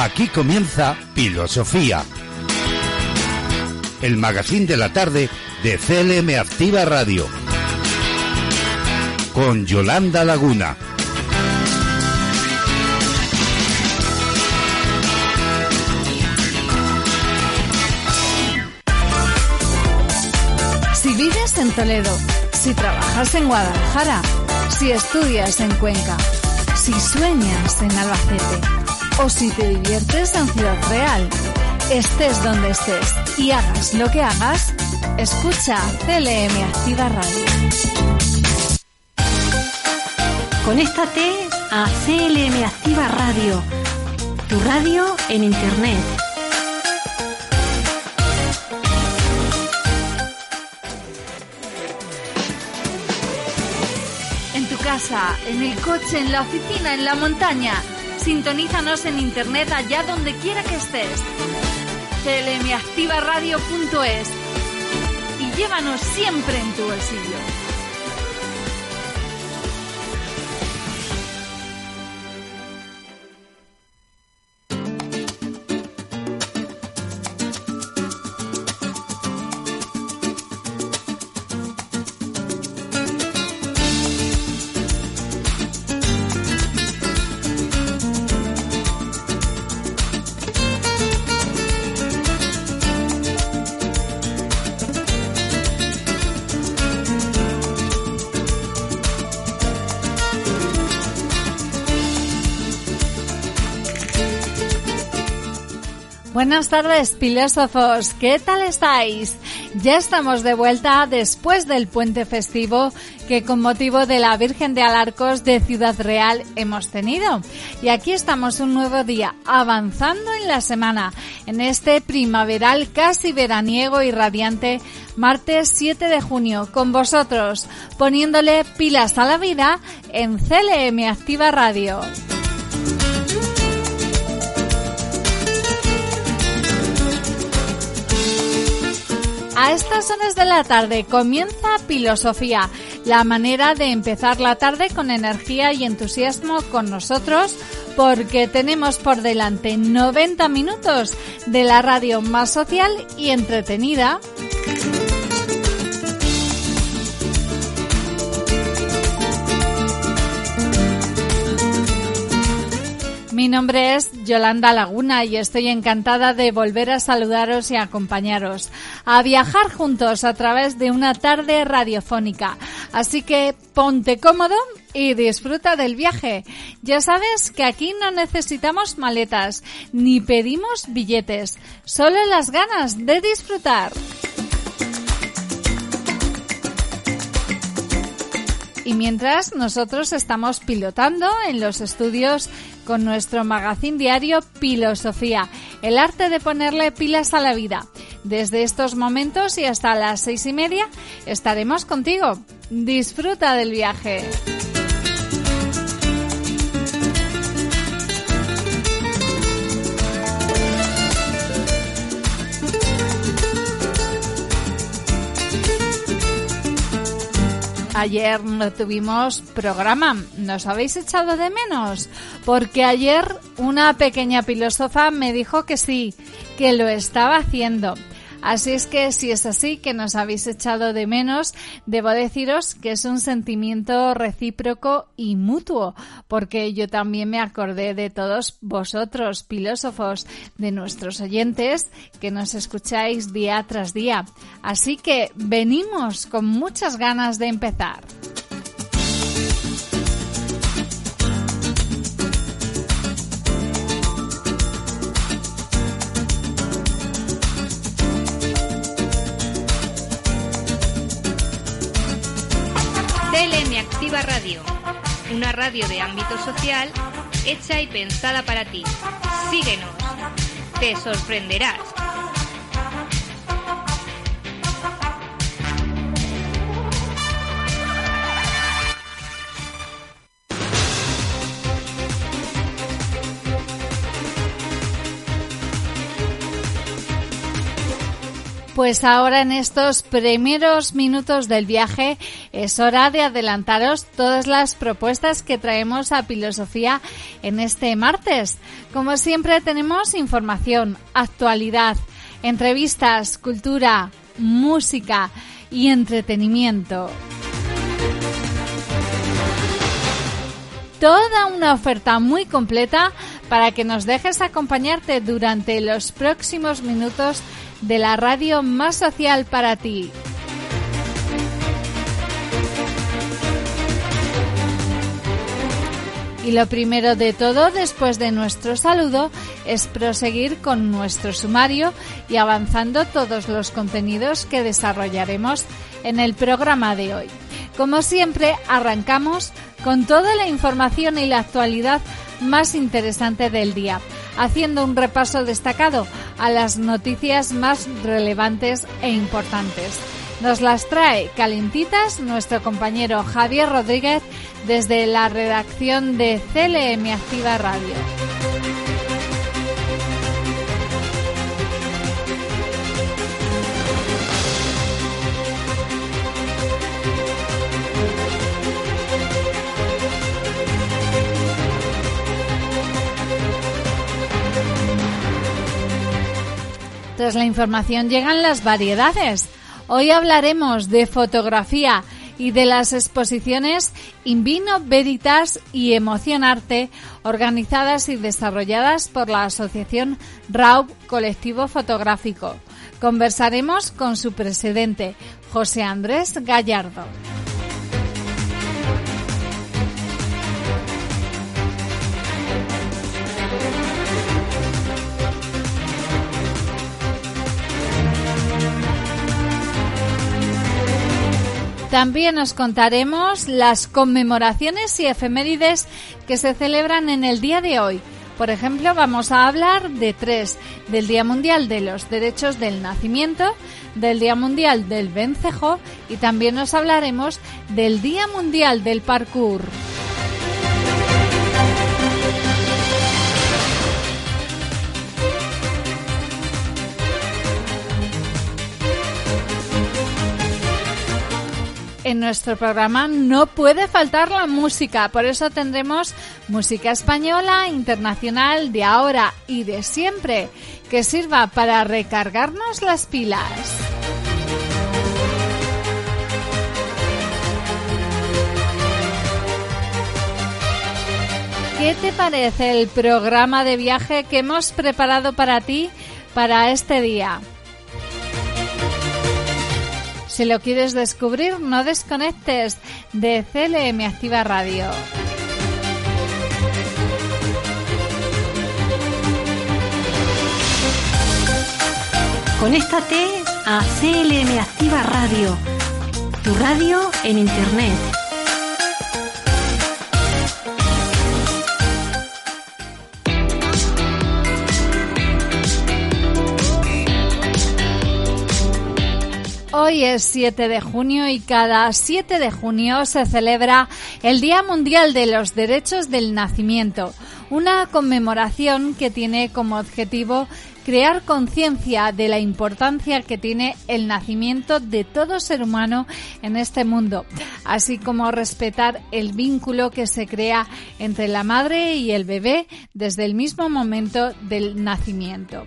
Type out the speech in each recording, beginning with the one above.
Aquí comienza Filosofía. El magazine de la tarde de CLM Activa Radio. Con Yolanda Laguna. Si vives en Toledo, si trabajas en Guadalajara, si estudias en Cuenca, si sueñas en Albacete o si te diviertes en Ciudad Real, estés donde estés y hagas lo que hagas, escucha CLM Activa Radio. Conéctate a CLM Activa Radio, tu radio en Internet. En tu casa, en el coche, en la oficina, en la montaña. Sintonízanos en internet allá donde quiera que estés. clmactivaradio.es y llévanos siempre en tu bolsillo. Buenas tardes, filósofos. ¿Qué tal estáis? Ya estamos de vuelta después del puente festivo que con motivo de la Virgen de Alarcos de Ciudad Real hemos tenido. Y aquí estamos un nuevo día avanzando en la semana, en este primaveral casi veraniego y radiante martes 7 de junio con vosotros, poniéndole pilas a la vida en CLM Activa Radio. A estas horas de la tarde comienza Filosofía, la manera de empezar la tarde con energía y entusiasmo con nosotros, porque tenemos por delante 90 minutos de la radio más social y entretenida. Mi nombre es Yolanda Laguna y estoy encantada de volver a saludaros y acompañaros, a viajar juntos a través de una tarde radiofónica. Así que ponte cómodo y disfruta del viaje. Ya sabes que aquí no necesitamos maletas ni pedimos billetes, solo las ganas de disfrutar. Y mientras nosotros estamos pilotando en los estudios con nuestro magazine diario Filosofía, el arte de ponerle pilas a la vida. Desde estos momentos y hasta las seis y media estaremos contigo. Disfruta del viaje. Ayer no tuvimos programa, ¿nos habéis echado de menos? Porque ayer una pequeña filósofa me dijo que sí, que lo estaba haciendo. Así es que si es así que nos habéis echado de menos, debo deciros que es un sentimiento recíproco y mutuo, porque yo también me acordé de todos vosotros, filósofos, de nuestros oyentes que nos escucháis día tras día. Así que venimos con muchas ganas de empezar. Una radio de ámbito social hecha y pensada para ti. Síguenos, te sorprenderás. Pues ahora en estos primeros minutos del viaje es hora de adelantaros todas las propuestas que traemos a Filosofía en este martes. Como siempre tenemos información, actualidad, entrevistas, cultura, música y entretenimiento. Toda una oferta muy completa para que nos dejes acompañarte durante los próximos minutos de la radio más social para ti. Y lo primero de todo, después de nuestro saludo, es proseguir con nuestro sumario y avanzando todos los contenidos que desarrollaremos en el programa de hoy. Como siempre, arrancamos con toda la información y la actualidad más interesante del día, haciendo un repaso destacado a las noticias más relevantes e importantes. Nos las trae calentitas nuestro compañero Javier Rodríguez desde la redacción de CLM Activa Radio. Tras la información llegan las variedades. Hoy hablaremos de fotografía y de las exposiciones Invino Veritas y Emocionarte organizadas y desarrolladas por la Asociación RAUB Colectivo Fotográfico. Conversaremos con su presidente, José Andrés Gallardo. También os contaremos las conmemoraciones y efemérides que se celebran en el día de hoy. Por ejemplo, vamos a hablar de tres, del Día Mundial de los Derechos del Nacimiento, del Día Mundial del Vencejo y también os hablaremos del Día Mundial del Parkour. En nuestro programa no puede faltar la música, por eso tendremos música española, internacional, de ahora y de siempre, que sirva para recargarnos las pilas. ¿Qué te parece el programa de viaje que hemos preparado para ti para este día? Si lo quieres descubrir, no desconectes de CLM Activa Radio. Conéctate a CLM Activa Radio, tu radio en Internet. Hoy es 7 de junio y cada 7 de junio se celebra el Día Mundial de los Derechos del Nacimiento, una conmemoración que tiene como objetivo crear conciencia de la importancia que tiene el nacimiento de todo ser humano en este mundo, así como respetar el vínculo que se crea entre la madre y el bebé desde el mismo momento del nacimiento.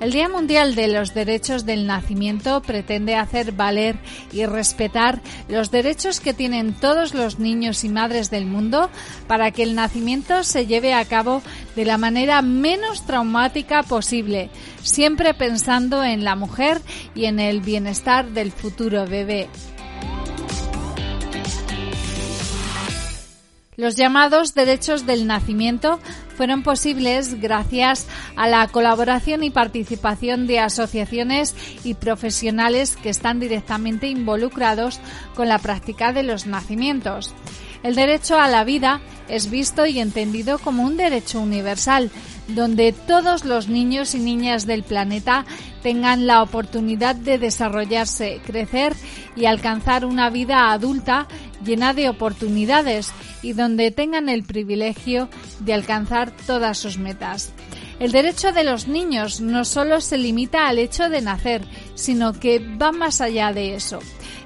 El Día Mundial de los Derechos del Nacimiento pretende hacer valer y respetar los derechos que tienen todos los niños y madres del mundo para que el nacimiento se lleve a cabo de la manera menos traumática posible, siempre pensando en la mujer y en el bienestar del futuro bebé. Los llamados derechos del nacimiento fueron posibles gracias a la colaboración y participación de asociaciones y profesionales que están directamente involucrados con la práctica de los nacimientos. El derecho a la vida es visto y entendido como un derecho universal, donde todos los niños y niñas del planeta tengan la oportunidad de desarrollarse, crecer y alcanzar una vida adulta llena de oportunidades y donde tengan el privilegio de alcanzar todas sus metas. El derecho de los niños no solo se limita al hecho de nacer, sino que va más allá de eso.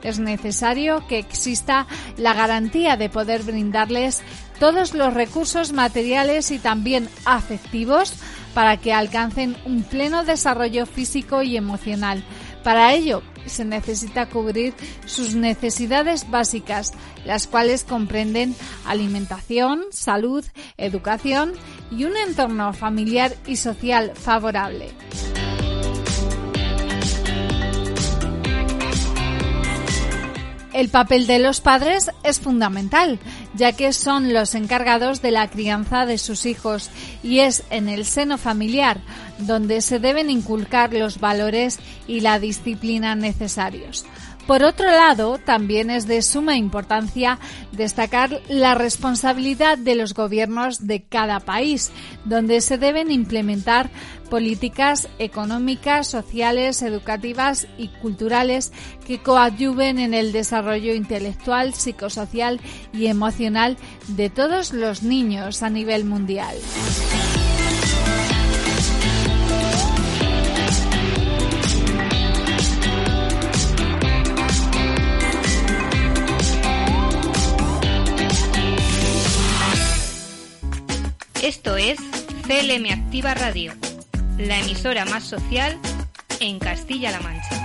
Es necesario que exista la garantía de poder brindarles todos los recursos materiales y también afectivos para que alcancen un pleno desarrollo físico y emocional. Para ello, se necesita cubrir sus necesidades básicas, las cuales comprenden alimentación, salud, educación y un entorno familiar y social favorable. El papel de los padres es fundamental, ya que son los encargados de la crianza de sus hijos y es en el seno familiar donde se deben inculcar los valores y la disciplina necesarios. Por otro lado, también es de suma importancia destacar la responsabilidad de los gobiernos de cada país, donde se deben implementar políticas económicas, sociales, educativas y culturales que coadyuven en el desarrollo intelectual, psicosocial y emocional de todos los niños a nivel mundial. Esto es CLM Activa Radio, la emisora más social en Castilla-La Mancha.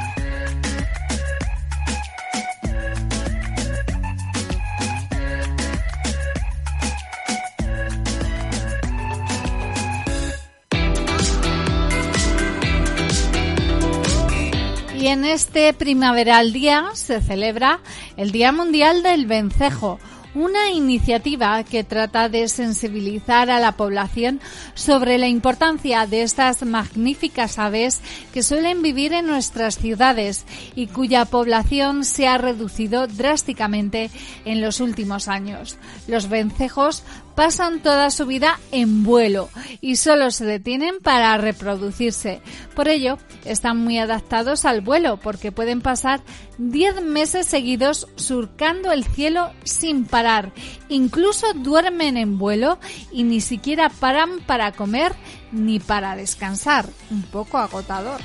Y en este primaveral día se celebra el Día Mundial del Vencejo, una iniciativa que trata de sensibilizar a la población sobre la importancia de estas magníficas aves que suelen vivir en nuestras ciudades y cuya población se ha reducido drásticamente en los últimos años. Los vencejos pasan toda su vida en vuelo y solo se detienen para reproducirse. Por ello, están muy adaptados al vuelo porque pueden pasar 10 meses seguidos surcando el cielo sin parar. Incluso duermen en vuelo y ni siquiera paran para comer ni para descansar. Un poco agotador.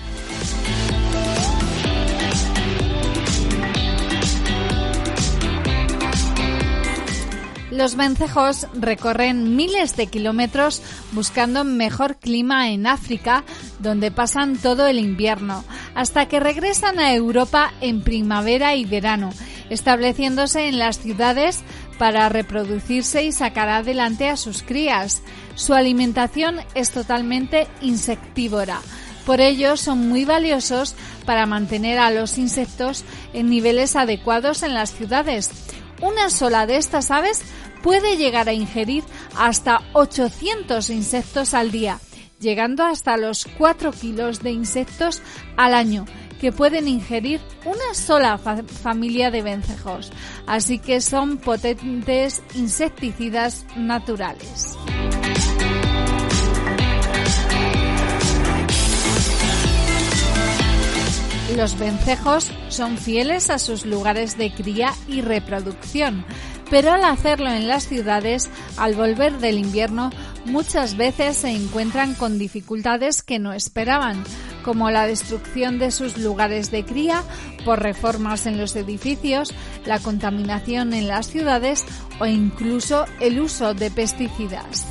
Los vencejos recorren miles de kilómetros buscando mejor clima en África, donde pasan todo el invierno, hasta que regresan a Europa en primavera y verano, estableciéndose en las ciudades para reproducirse y sacar adelante a sus crías. Su alimentación es totalmente insectívora. Por ello son muy valiosos para mantener a los insectos en niveles adecuados en las ciudades. Una sola de estas aves puede llegar a ingerir hasta 800 insectos al día, llegando hasta los 4 kilos de insectos al año que pueden ingerir una sola familia de vencejos, así que son potentes insecticidas naturales. Los vencejos son fieles a sus lugares de cría y reproducción, pero al hacerlo en las ciudades, al volver del invierno, muchas veces se encuentran con dificultades que no esperaban, como la destrucción de sus lugares de cría por reformas en los edificios, la contaminación en las ciudades o incluso el uso de pesticidas.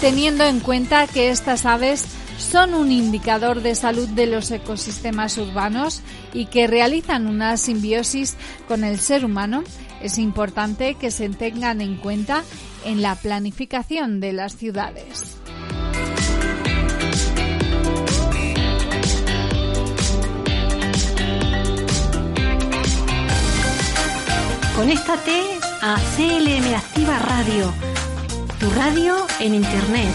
Teniendo en cuenta que estas aves son un indicador de salud de los ecosistemas urbanos y que realizan una simbiosis con el ser humano, es importante que se tengan en cuenta en la planificación de las ciudades. Conéctate a CLM Activa Radio, tu radio en Internet.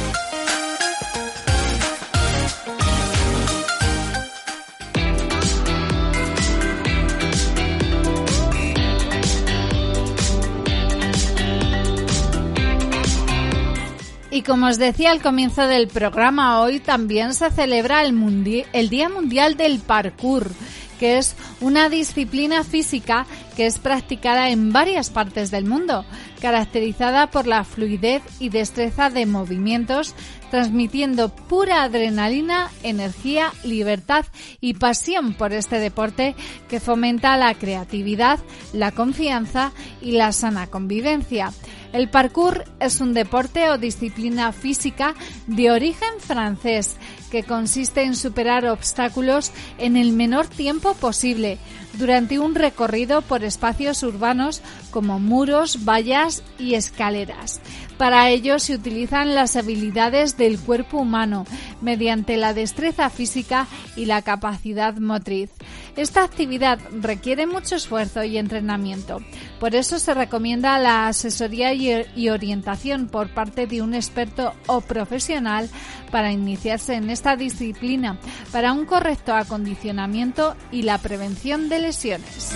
Y como os decía al comienzo del programa, hoy también se celebra el, el Día Mundial del Parkour, que es una disciplina física que es practicada en varias partes del mundo. Caracterizada por la fluidez y destreza de movimientos, transmitiendo pura adrenalina, energía, libertad y pasión por este deporte que fomenta la creatividad, la confianza y la sana convivencia. El parkour es un deporte o disciplina física de origen francés que consiste en superar obstáculos en el menor tiempo posible durante un recorrido por espacios urbanos como muros, vallas y escaleras. Para ello se utilizan las habilidades del cuerpo humano mediante la destreza física y la capacidad motriz. Esta actividad requiere mucho esfuerzo y entrenamiento. Por eso se recomienda la asesoría y orientación por parte de un experto o profesional para iniciarse en esta disciplina, para un correcto acondicionamiento y la prevención de lesiones.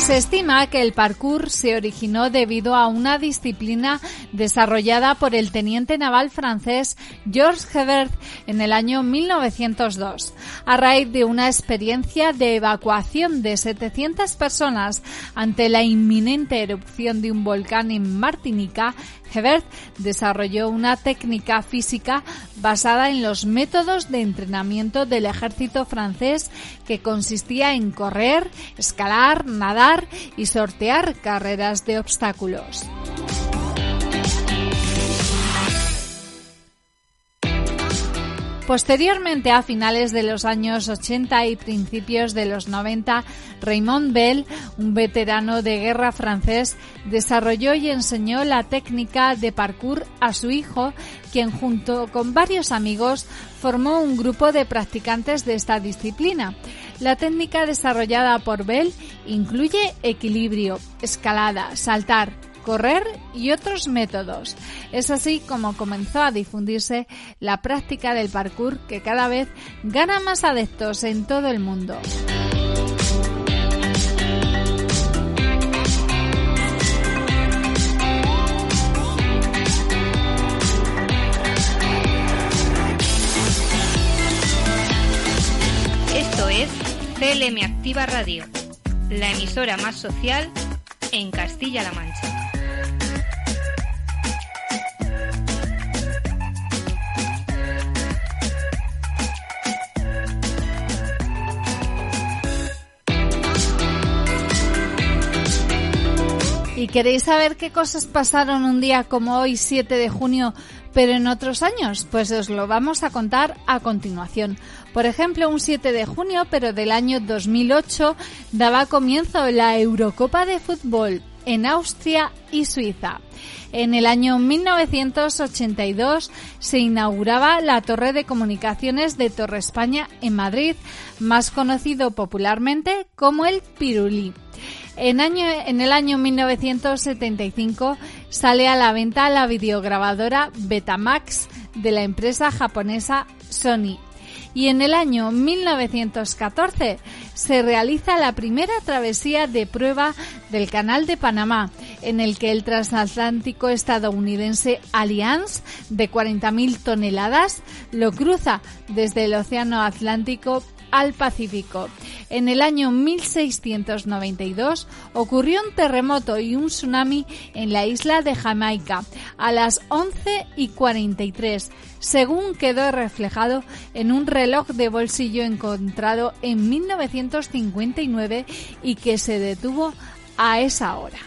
Se estima que el parkour se originó debido a una disciplina desarrollada por el teniente naval francés Georges Hebert en el año 1902. A raíz de una experiencia de evacuación de 700 personas ante la inminente erupción de un volcán en Martinica, Hebert desarrolló una técnica física basada en los métodos de entrenamiento del ejército francés que consistía en correr, escalar, nadar y sortear carreras de obstáculos. Posteriormente, a finales de los años 80 y principios de los 90, Raymond Bell, un veterano de guerra francés, desarrolló y enseñó la técnica de parkour a su hijo, quien junto con varios amigos formó un grupo de practicantes de esta disciplina. La técnica desarrollada por Bell incluye equilibrio, escalada, saltar, correr y otros métodos. Es así como comenzó a difundirse la práctica del parkour que cada vez gana más adeptos en todo el mundo. Esto es CLM Activa Radio, la emisora más social en Castilla-La Mancha. Queréis saber qué cosas pasaron un día como hoy, 7 de junio, pero en otros años? Pues os lo vamos a contar a continuación. Por ejemplo, un 7 de junio, pero del año 2008, daba comienzo la Eurocopa de Fútbol en Austria y Suiza. En el año 1982 se inauguraba la Torre de Comunicaciones de Torre España en Madrid, más conocido popularmente como el Pirulí. En, año, en el año 1975 sale a la venta la videograbadora Betamax de la empresa japonesa Sony. Y en el año 1914 se realiza la primera travesía de prueba del Canal de Panamá, en el que el transatlántico estadounidense Allianz, de 40.000 toneladas, lo cruza desde el Océano Atlántico al Pacífico. En el año 1692 ocurrió un terremoto y un tsunami en la isla de Jamaica a las 11 y 43, según quedó reflejado en un reloj de bolsillo encontrado en 1959 y que se detuvo a esa hora.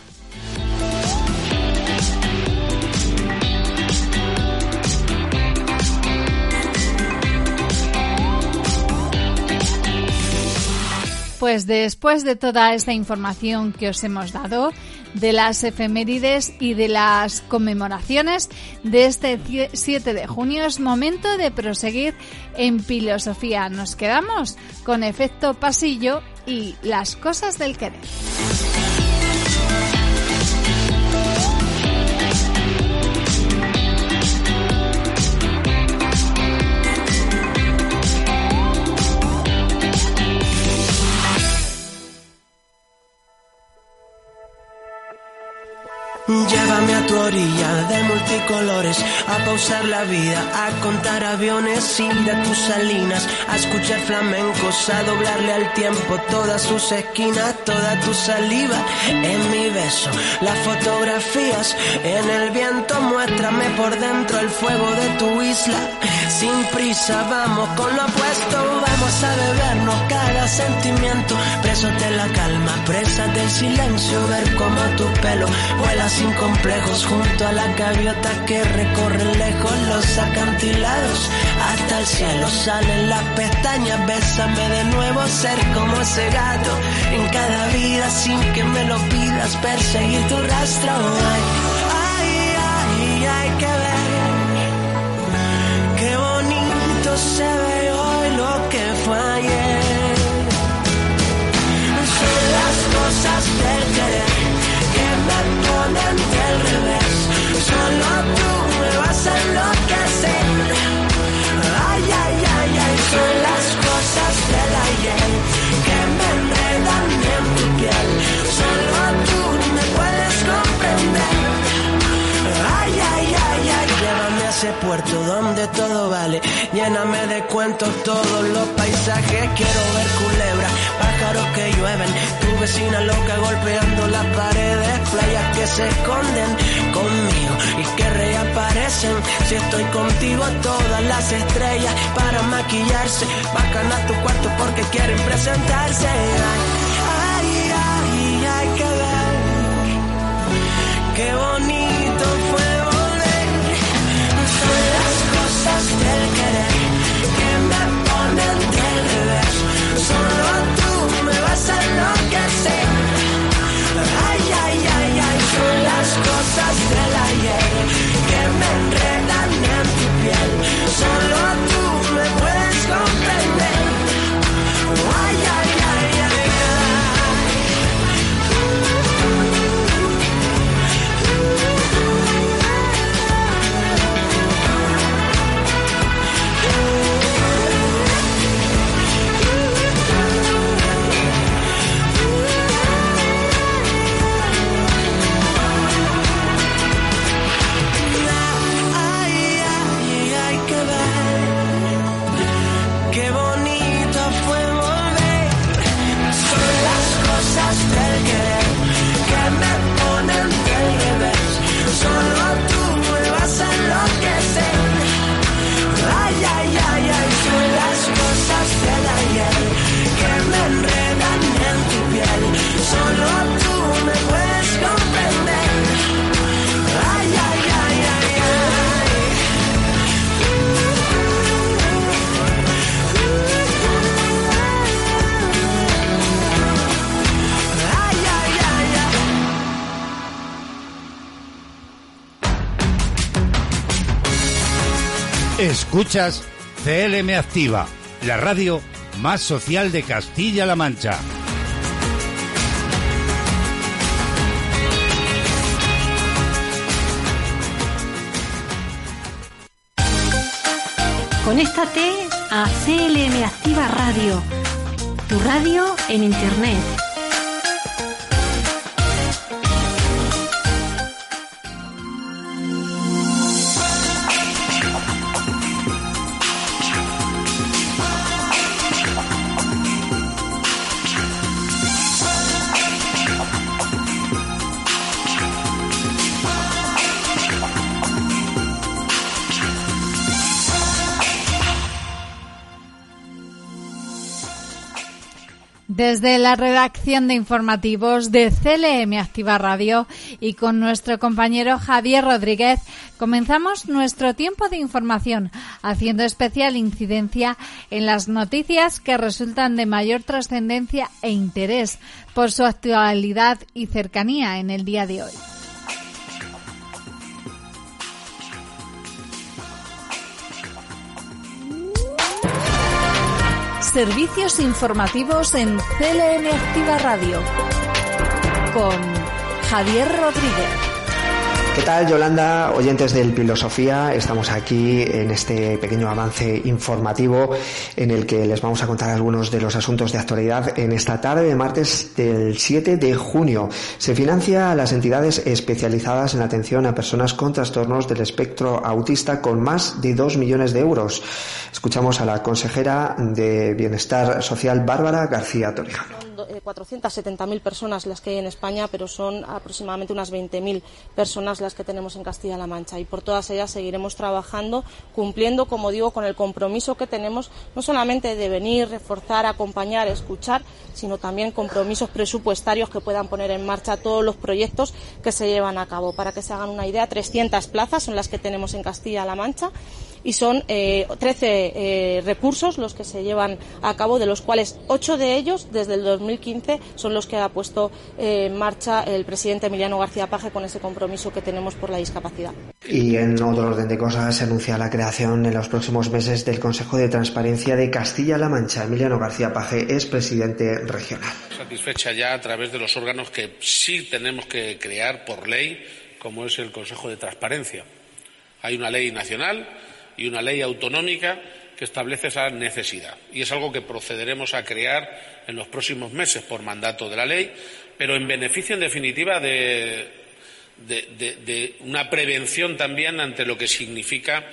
Pues después de toda esta información que os hemos dado, de las efemérides y de las conmemoraciones de este 7 de junio, es momento de proseguir en filosofía. Nos quedamos con efecto pasillo y las cosas del querer. De multicolores, a pausar la vida, a contar aviones, ir a tus salinas, a escuchar flamencos, a doblarle al tiempo todas sus esquinas, toda tu saliva en mi beso, las fotografías en el viento, muéstrame por dentro el fuego de tu isla, sin prisa vamos con lo opuesto, vamos a bebernos cada sentimiento, presos de la calma, presas del silencio, ver cómo tu pelo vuela sin complejos junto a la gaviota que recorre lejos los acantilados hasta el cielo. Salen las pestañas bésame de nuevo ser como ese gato en cada vida sin que me lo pidas perseguir tu rastro. Ay ay ay, que ver puerto donde todo vale. Lléname de cuentos todos los paisajes. Quiero ver culebras, pájaros que llueven. Tu vecina loca golpeando las paredes. Playas que se esconden conmigo y que reaparecen. Si estoy contigo, todas las estrellas para maquillarse. Bajan a tu cuarto porque quieren presentarse. Ay, ay, ay, que ver. Qué bonito Solo Escuchas CLM Activa, la radio más social de Castilla-La Mancha. Conéctate a CLM Activa Radio, tu radio en Internet. Desde la redacción de informativos de CLM Activa Radio y con nuestro compañero Javier Rodríguez comenzamos nuestro tiempo de información haciendo especial incidencia en las noticias que resultan de mayor trascendencia e interés por su actualidad y cercanía en el día de hoy. Servicios informativos en CLM Activa Radio con Javier Rodríguez. ¿Qué tal, Yolanda? Oyentes del Filosofía, estamos aquí en este pequeño avance informativo en el que les vamos a contar algunos de los asuntos de actualidad en esta tarde de martes del 7 de junio. Se financia a las entidades especializadas en atención a personas con trastornos del espectro autista con más de 2 millones de euros. Escuchamos a la consejera de Bienestar Social, Bárbara García Torijano. 470.000 personas las que hay en España, pero son aproximadamente unas 20.000 personas las que tenemos en Castilla-La Mancha. Y por todas ellas seguiremos trabajando, cumpliendo, como digo, con el compromiso que tenemos, no solamente de venir, reforzar, acompañar, escuchar, sino también compromisos presupuestarios que puedan poner en marcha todos los proyectos que se llevan a cabo. Para que se hagan una idea, 300 plazas son las que tenemos en Castilla-La Mancha y son eh, 13 eh, recursos los que se llevan a cabo, de los cuales 8 de ellos desde el 2015 son los que ha puesto eh, en marcha el presidente Emiliano García Paje con ese compromiso que tenemos por la discapacidad. Y en otro orden de cosas se anuncia la creación en los próximos meses del Consejo de Transparencia de Castilla-La Mancha. Emiliano García Paje es presidente regional. Satisfecha ya a través de los órganos que sí tenemos que crear por ley, como es el Consejo de Transparencia. Hay una ley nacional y una ley autonómica que establece esa necesidad. Y es algo que procederemos a crear en los próximos meses por mandato de la ley, pero en beneficio, en definitiva, de, una prevención también ante lo que significa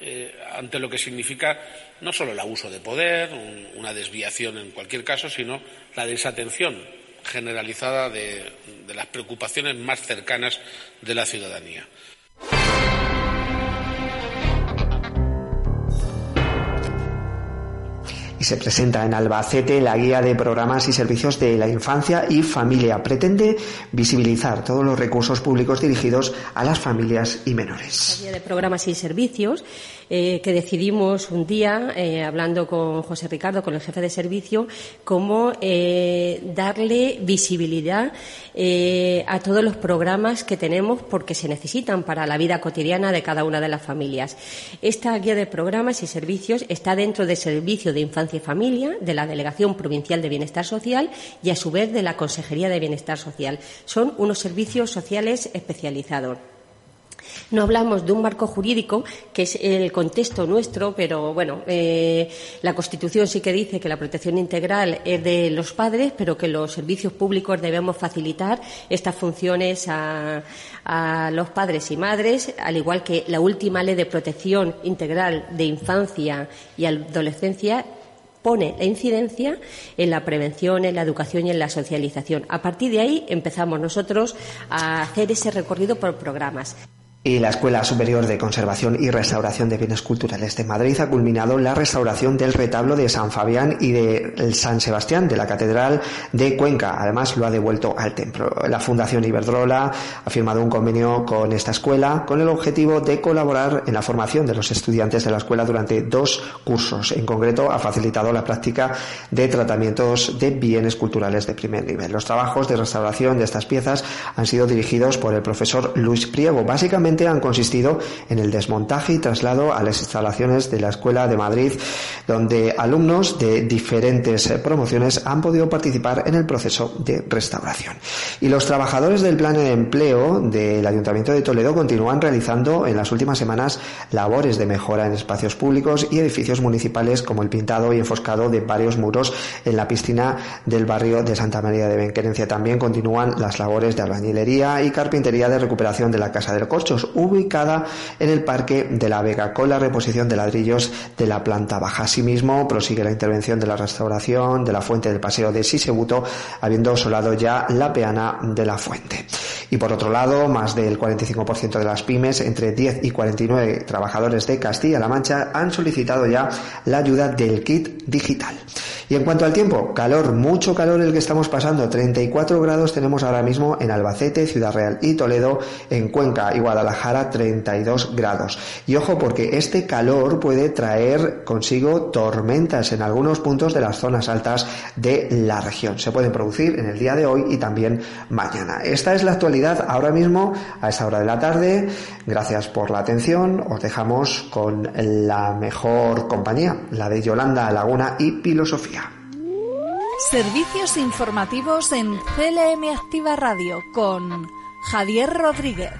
eh, ante lo que significa no solo el abuso de poder, un, una desviación en cualquier caso, sino la desatención generalizada de las preocupaciones más cercanas de la ciudadanía. Se presenta en Albacete la guía de programas y servicios de la infancia y familia. Pretende visibilizar todos los recursos públicos dirigidos a las familias y menores. La guía de programas y servicios eh, que decidimos un día, eh, hablando con José Ricardo, con el jefe de servicio, cómo eh, darle visibilidad a todos los programas que tenemos porque se necesitan para la vida cotidiana de cada una de las familias. Esta guía de programas y servicios está dentro del Servicio de Infancia y Familia, de la Delegación Provincial de Bienestar Social y, a su vez, de la Consejería de Bienestar Social. Son unos servicios sociales especializados. No hablamos de un marco jurídico, que es el contexto nuestro, pero bueno, eh, la Constitución sí que dice que la protección integral es de los padres, pero que los servicios públicos debemos facilitar estas funciones a, a los padres y madres, al igual que la última ley de protección integral de infancia y adolescencia pone la incidencia en la prevención, en la educación y en la socialización. A partir de ahí empezamos nosotros a hacer ese recorrido por programas. Y la Escuela Superior de Conservación y Restauración de Bienes Culturales de Madrid ha culminado la restauración del retablo de San Fabián y de San Sebastián de la Catedral de Cuenca. Además, lo ha devuelto al templo. La Fundación Iberdrola ha firmado un convenio con esta escuela con el objetivo de colaborar en la formación de los estudiantes de la escuela durante dos cursos. En concreto, ha facilitado la práctica de tratamientos de bienes culturales de primer nivel. Los trabajos de restauración de estas piezas han sido dirigidos por el profesor Luis Priego. Básicamente, han consistido en el desmontaje y traslado a las instalaciones de la Escuela de Madrid, donde alumnos de diferentes promociones han podido participar en el proceso de restauración. Y los trabajadores del plan de empleo del Ayuntamiento de Toledo continúan realizando en las últimas semanas labores de mejora en espacios públicos y edificios municipales como el pintado y enfoscado de varios muros en la piscina del barrio de Santa María de Benquerencia. También continúan las labores de albañilería y carpintería de recuperación de la Casa del Corcho ubicada en el Parque de la Vega, con la reposición de ladrillos de la planta baja. Asimismo, prosigue la intervención de la restauración de la fuente del Paseo de Sisebuto, habiendo solado ya la peana de la fuente. Y por otro lado, más del 45% de las pymes, entre 10 y 49 trabajadores de Castilla-La Mancha, han solicitado ya la ayuda del kit digital. Y en cuanto al tiempo, calor, mucho calor el que estamos pasando. 34 grados tenemos ahora mismo en Albacete, Ciudad Real y Toledo, en Cuenca y Guadalajara 32 grados. Y ojo porque este calor puede traer consigo tormentas en algunos puntos de las zonas altas de la región. Se pueden producir en el día de hoy y también mañana. Esta es la actualidad ahora mismo a esta hora de la tarde. Gracias por la atención. Os dejamos con la mejor compañía, la de Yolanda Laguna y Pilo Sofía. Servicios informativos en CLM Activa Radio con Javier Rodríguez.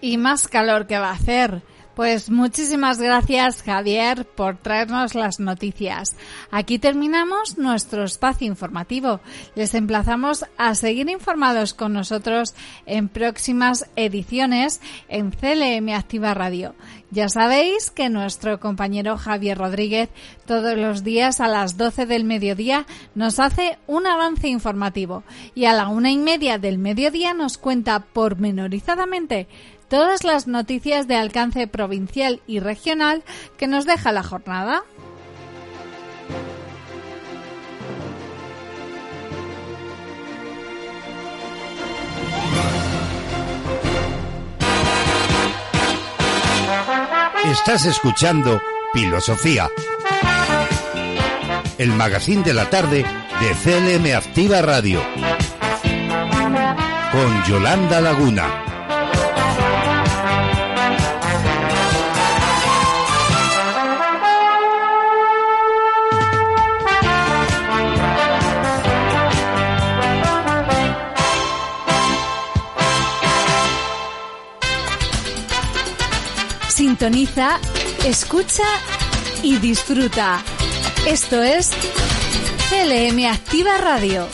Y más calor que va a hacer. Pues muchísimas gracias Javier por traernos las noticias. Aquí terminamos nuestro espacio informativo. Les emplazamos a seguir informados con nosotros en próximas ediciones en CLM Activa Radio. Ya sabéis que nuestro compañero Javier Rodríguez todos los días a las 12 del mediodía nos hace un avance informativo y a la una y media del mediodía nos cuenta pormenorizadamente todas las noticias de alcance provincial y regional que nos deja la jornada. Estás escuchando Filosofía, el magazine de la tarde de CLM Activa Radio, con Yolanda Laguna. Sintoniza, escucha y disfruta. Esto es CLM Activa Radio.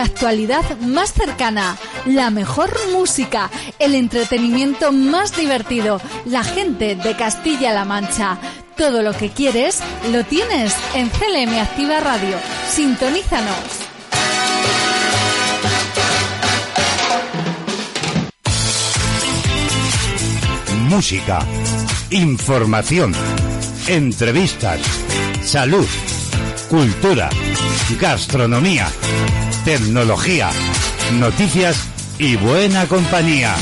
La actualidad más cercana, la mejor música, el entretenimiento más divertido, la gente de Castilla-La Mancha. Todo lo que quieres lo tienes en CLM Activa Radio. Sintonízanos. música, información, entrevistas, salud, cultura, gastronomía, tecnología, noticias y buena compañía.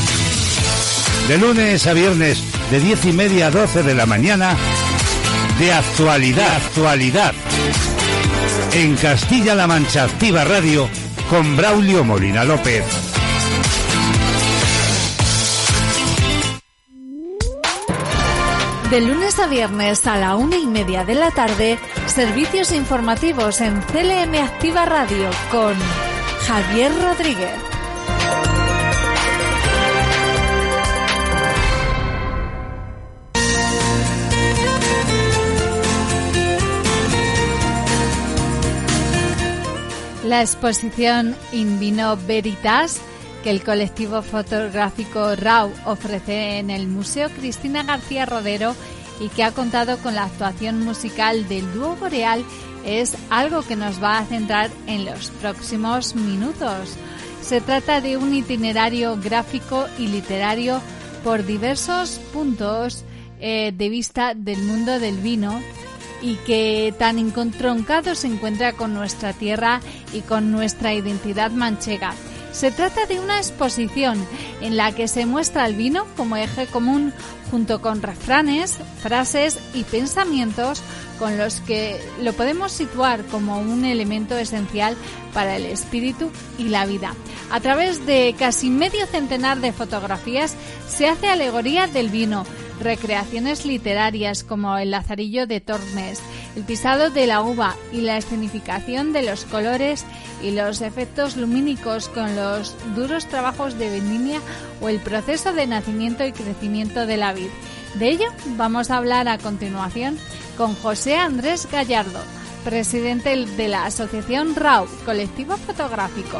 De lunes a viernes, de diez y media a doce de la mañana, de actualidad, actualidad. En Castilla-La Mancha Activa Radio, con Braulio Molina López. De lunes a viernes a la una y media de la tarde, servicios informativos en CLM Activa Radio con Javier Rodríguez. La exposición In Vino Veritas que el colectivo fotográfico RAW ofrece en el Museo Cristina García Rodero y que ha contado con la actuación musical del dúo Boreal es algo que nos va a centrar en los próximos minutos. Se trata de un itinerario gráfico y literario por diversos puntos eh, de vista del mundo del vino y que tan encontroncado se encuentra con nuestra tierra y con nuestra identidad manchega. Se trata de una exposición en la que se muestra el vino como eje común junto con refranes, frases y pensamientos con los que lo podemos situar como un elemento esencial para el espíritu y la vida. A través de casi medio centenar de fotografías se hace alegoría del vino, recreaciones literarias como el Lazarillo de Tormes, el pisado de la uva y la escenificación de los colores y los efectos lumínicos con los duros trabajos de vendimia o el proceso de nacimiento y crecimiento de la vid. De ello vamos a hablar a continuación con José Andrés Gallardo, presidente de la Asociación RAU, Colectivo Fotográfico.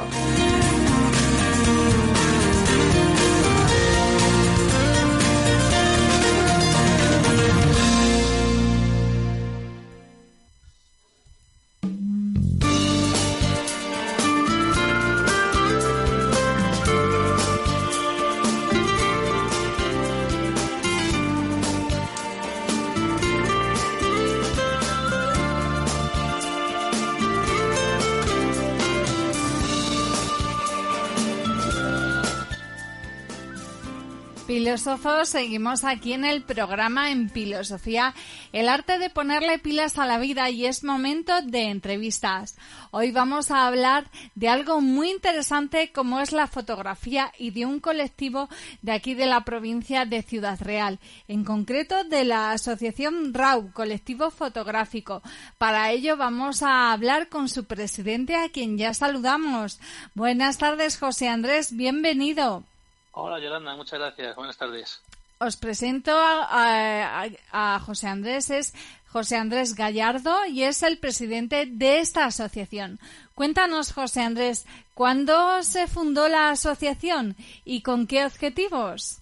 Seguimos aquí en el programa en Filosofía, el arte de ponerle pilas a la vida y es momento de entrevistas. Hoy vamos a hablar de algo muy interesante como es la fotografía y de un colectivo de aquí de la provincia de Ciudad Real, en concreto de la Asociación RAU, Colectivo Fotográfico. Para ello vamos a hablar con su presidente a quien ya saludamos. Buenas tardes, José Andrés, bienvenido. Hola Yolanda, muchas gracias. Buenas tardes. Os presento a, José Andrés, es José Andrés Gallardo y es el presidente de esta asociación. Cuéntanos, José Andrés, ¿cuándo se fundó la asociación y con qué objetivos?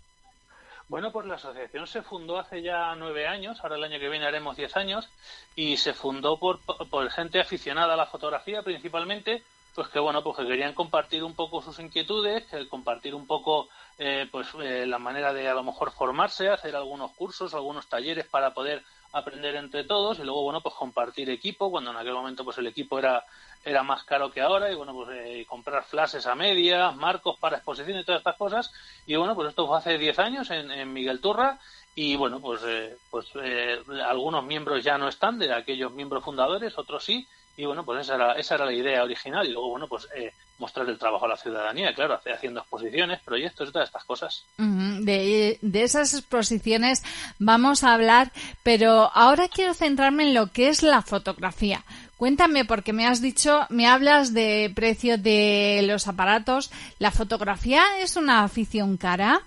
Bueno, pues la asociación se fundó hace ya nueve años, ahora el año que viene haremos diez años, y se fundó por, por gente aficionada a la fotografía principalmente, pues que bueno, pues que querían compartir un poco sus inquietudes, compartir un poco eh, pues eh, la manera de a lo mejor formarse, hacer algunos cursos, algunos talleres para poder aprender entre todos y luego bueno pues compartir equipo cuando en aquel momento pues el equipo era era más caro que ahora y bueno pues eh, comprar flashes a medias, marcos para exposición y todas estas cosas. Y bueno pues esto fue hace 10 años en, en Miguel Turra y bueno pues pues algunos miembros ya no están de aquellos miembros fundadores otros sí y bueno, pues esa era, esa era la idea original. Y luego, bueno, pues eh, mostrar el trabajo a la ciudadanía, claro, haciendo exposiciones, proyectos y todas estas cosas. de, de, esas exposiciones vamos a hablar, pero ahora quiero centrarme en lo que es la fotografía. Cuéntame, porque me has dicho, me hablas de precio de los aparatos. ¿La fotografía es una afición cara?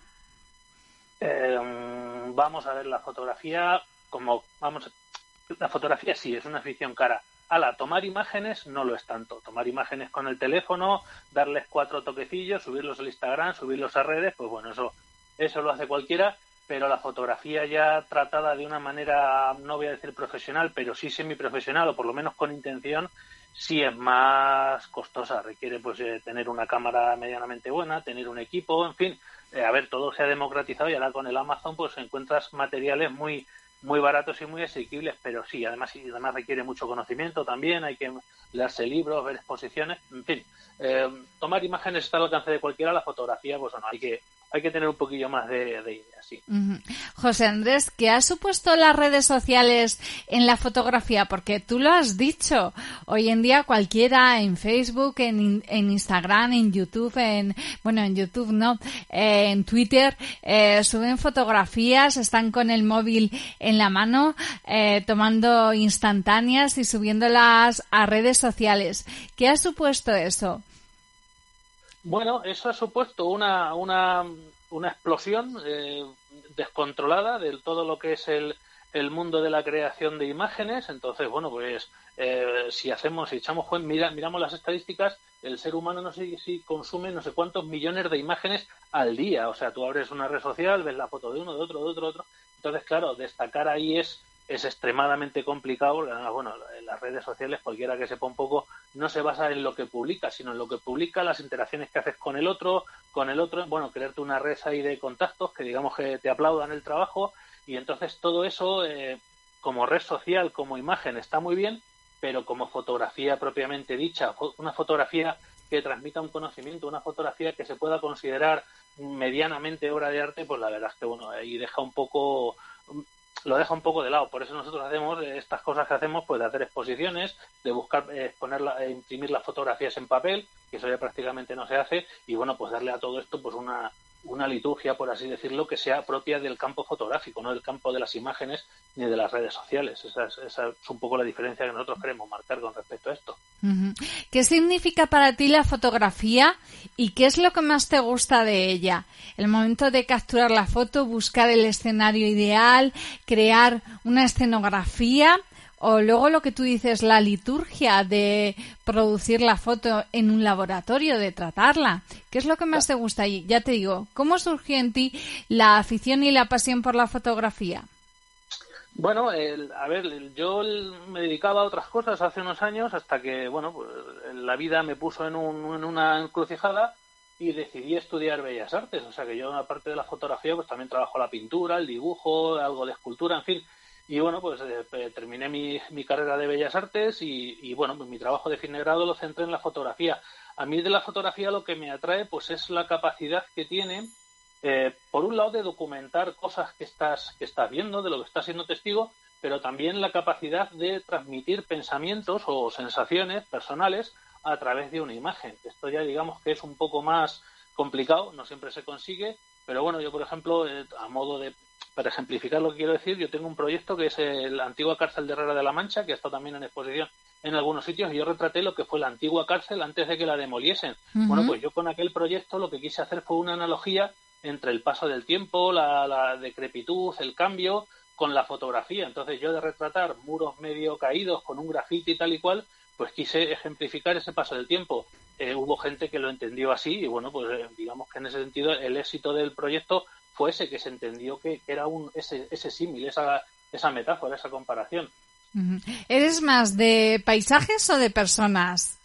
Em, vamos a ver, la fotografía, como, vamos, la fotografía sí, es una afición cara Ala, tomar imágenes no lo es tanto. Tomar imágenes con el teléfono, darles cuatro toquecillos, subirlos al Instagram, subirlos a redes, pues bueno, eso, eso lo hace cualquiera, pero la fotografía ya tratada de una manera, no voy a decir profesional, pero sí semiprofesional, o por lo menos con intención, sí es más costosa. Requiere pues eh, tener una cámara medianamente buena, tener un equipo, en fin. Eh, a ver, todo se ha democratizado y ahora con el Amazon pues encuentras materiales muy muy baratos y muy asequibles, pero sí, además, y además requiere mucho conocimiento también, hay que leerse libros, ver exposiciones, en fin, eh, tomar imágenes está al alcance de cualquiera, la fotografía, pues no, hay que, hay que tener un poquillo más de, de ideas, sí. José Andrés, ¿qué ha supuesto las redes sociales en la fotografía? Porque tú lo has dicho, hoy en día cualquiera en Facebook, en, en Instagram, en YouTube, en, bueno, en YouTube no, eh, en Twitter, eh, suben fotografías, están con el móvil en la mano, eh, tomando instantáneas y subiéndolas a redes sociales. ¿Qué ha supuesto eso? Bueno, eso ha supuesto una, una, una explosión eh, descontrolada de todo lo que es el, el mundo de la creación de imágenes. Entonces, bueno, pues eh, si hacemos, si echamos mira, miramos las estadísticas, el ser humano no sé si consume no sé cuántos millones de imágenes al día. O sea, tú abres una red social, ves la foto de uno, de otro, de otro, de otro. Entonces, claro, destacar ahí es es extremadamente complicado bueno, en las redes sociales cualquiera que sepa un poco no se basa en lo que publica, sino en lo que publica, las interacciones que haces con el otro, con el otro, bueno, crearte una red ahí de contactos que digamos que te aplaudan el trabajo y entonces todo eso eh, como red social, como imagen está muy bien, pero como fotografía propiamente dicha, una fotografía que transmita un conocimiento, una fotografía que se pueda considerar medianamente obra de arte, pues la verdad es que bueno, ahí deja un poco lo deja un poco de lado. Por eso nosotros hacemos estas cosas que hacemos, pues de hacer exposiciones, de buscar eh, eh, imprimir las fotografías en papel, que eso ya prácticamente no se hace, y bueno, pues darle a todo esto pues una, una liturgia, por así decirlo, que sea propia del campo fotográfico, no del campo de las imágenes ni de las redes sociales. Esa es, esa es un poco la diferencia que nosotros queremos marcar con respecto a esto. ¿Qué significa para ti la fotografía y qué es lo que más te gusta de ella? El momento de capturar la foto, buscar el escenario ideal, crear una escenografía o luego lo que tú dices, la liturgia de producir la foto en un laboratorio, de tratarla. ¿Qué es lo que más te gusta? Y ya te digo, ¿cómo surgió en ti la afición y la pasión por la fotografía? Bueno, a ver, yo me dedicaba a otras cosas hace unos años hasta que, bueno, pues, la vida me puso en, un, en una encrucijada y decidí estudiar Bellas Artes. O sea que yo, aparte de la fotografía, pues también trabajo la pintura, el dibujo, algo de escultura, en fin. Y bueno, pues eh, terminé mi, mi, carrera de Bellas Artes y, y bueno, pues mi trabajo de fin de grado lo centré en la fotografía. A mí de la fotografía lo que me atrae pues es la capacidad que tiene eh, por un lado, de documentar cosas que estás, que estás viendo, de lo que estás siendo testigo, pero también la capacidad de transmitir pensamientos o sensaciones personales a través de una imagen. Esto ya digamos que es un poco más complicado, no siempre se consigue, pero bueno, yo por ejemplo, eh, a modo de, para ejemplificar lo que quiero decir, yo tengo un proyecto que es la antigua cárcel de Herrera de la Mancha, que está también en exposición en algunos sitios, y yo retraté lo que fue la antigua cárcel antes de que la demoliesen. Bueno, pues yo con aquel proyecto lo que quise hacer fue una analogía entre el paso del tiempo, la, decrepitud, el cambio, con la fotografía. Entonces yo de retratar muros medio caídos con un grafiti y tal y cual, pues quise ejemplificar ese paso del tiempo. Eh, hubo gente que lo entendió así y bueno, pues eh, digamos que en ese sentido el éxito del proyecto fue ese, que se entendió que, era un, ese, ese símil, esa, esa metáfora, esa comparación. ¿Eres más de paisajes o de personas?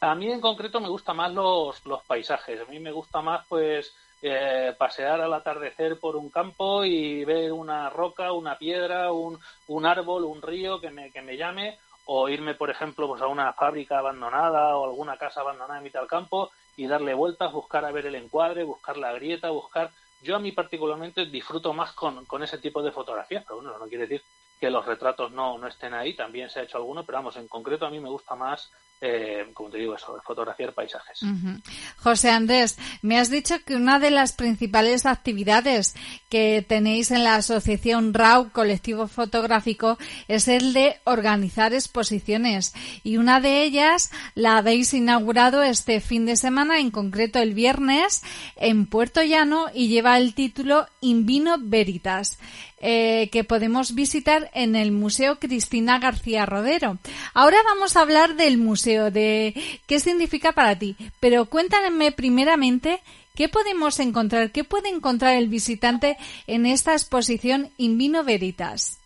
A mí en concreto me gustan más los, los paisajes. A mí me gusta más pues eh, pasear al atardecer por un campo y ver una roca, una piedra, un, un árbol, un río que me, que me llame, o irme, por ejemplo, pues a una fábrica abandonada o alguna casa abandonada en mitad del campo y darle vueltas, buscar a ver el encuadre, buscar la grieta, buscar... Yo a mí particularmente disfruto más con, con ese tipo de fotografías, pero bueno, no quiere decir que los retratos no, no estén ahí, también se ha hecho alguno, pero vamos, en concreto a mí me gusta más eh, como te digo, fotografiar paisajes. José Andrés, me has dicho que una de las principales actividades que tenéis en la asociación RAU, Colectivo Fotográfico, es el de organizar exposiciones. Y una de ellas la habéis inaugurado este fin de semana, en concreto el viernes, en Puerto Llano y lleva el título In Vino Veritas. Eh, que podemos visitar en el Museo Cristina García Rodero. Ahora vamos a hablar del museo, de qué significa para ti, pero cuéntame primeramente qué podemos encontrar, qué puede encontrar el visitante en esta exposición Invino Veritas.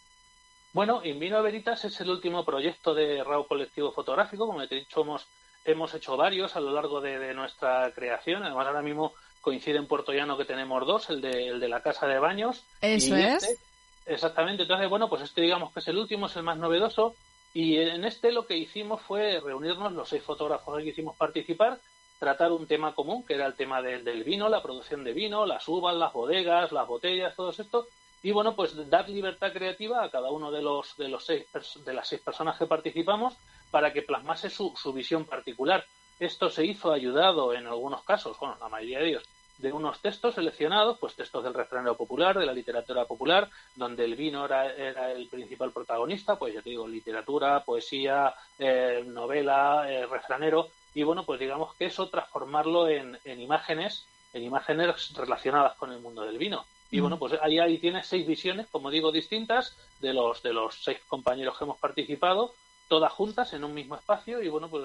Bueno, Invino Veritas es el último proyecto de RAO Colectivo Fotográfico. Como te he dicho, hemos, hemos hecho varios a lo largo de, nuestra creación. Además, ahora mismo coincide en Puerto Llano que tenemos dos, el de, el de la Casa de Baños. Eso es. Este, exactamente. Entonces, bueno, pues este digamos que es el último, es el más novedoso. Y en este lo que hicimos fue reunirnos los seis fotógrafos que hicimos participar, tratar un tema común, que era el tema del vino, la producción de vino, las uvas, las bodegas, las botellas, todo esto, y bueno, pues dar libertad creativa a cada uno de los de los seis de las seis personas que participamos para que plasmase su, su visión particular. Esto se hizo ayudado en algunos casos, bueno, la mayoría de ellos, de unos textos seleccionados, pues textos del refranero popular, de la literatura popular, donde el vino era, era el principal protagonista, pues ya te digo, literatura, poesía, eh, novela, eh, refranero, y bueno, pues digamos que eso transformarlo en, en imágenes, en imágenes relacionadas con el mundo del vino. Y bueno, pues ahí, ahí tienes seis visiones, como digo, distintas de los, de los seis compañeros que hemos participado, todas juntas en un mismo espacio y bueno, pues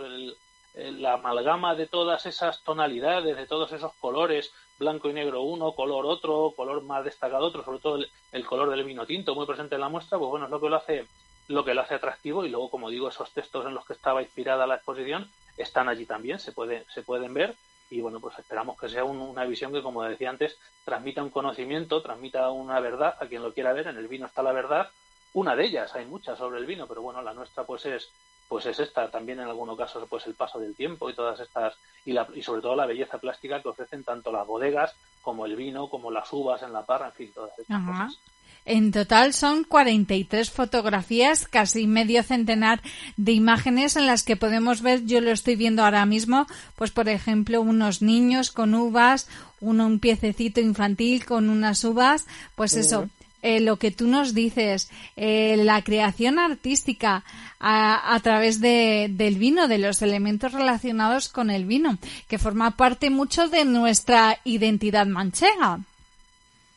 la amalgama de todas esas tonalidades, de todos esos colores, blanco y negro uno, color otro, color más destacado otro, sobre todo el, color del vino tinto muy presente en la muestra, pues bueno, es lo que lo hace lo que lo hace atractivo y luego, como digo, esos textos en los que estaba inspirada la exposición están allí también, se, puede, se pueden ver y bueno, pues esperamos que sea una visión que, como decía antes, transmita un conocimiento, transmita una verdad a quien lo quiera ver. En el vino está la verdad, una de ellas, hay muchas sobre el vino, pero bueno, la nuestra pues es pues es esta también en algunos casos pues el paso del tiempo y todas estas y, la, y sobre todo la belleza plástica que ofrecen tanto las bodegas como el vino como las uvas en la parra en fin todas estas cosas. En total son 43 fotografías, casi medio centenar de imágenes en las que podemos ver, yo lo estoy viendo ahora mismo, pues por ejemplo unos niños con uvas, uno, un piececito infantil con unas uvas, pues eso, eh, lo que tú nos dices, eh, la creación artística a, través de, del vino, de los elementos relacionados con el vino, que forma parte mucho de nuestra identidad manchega.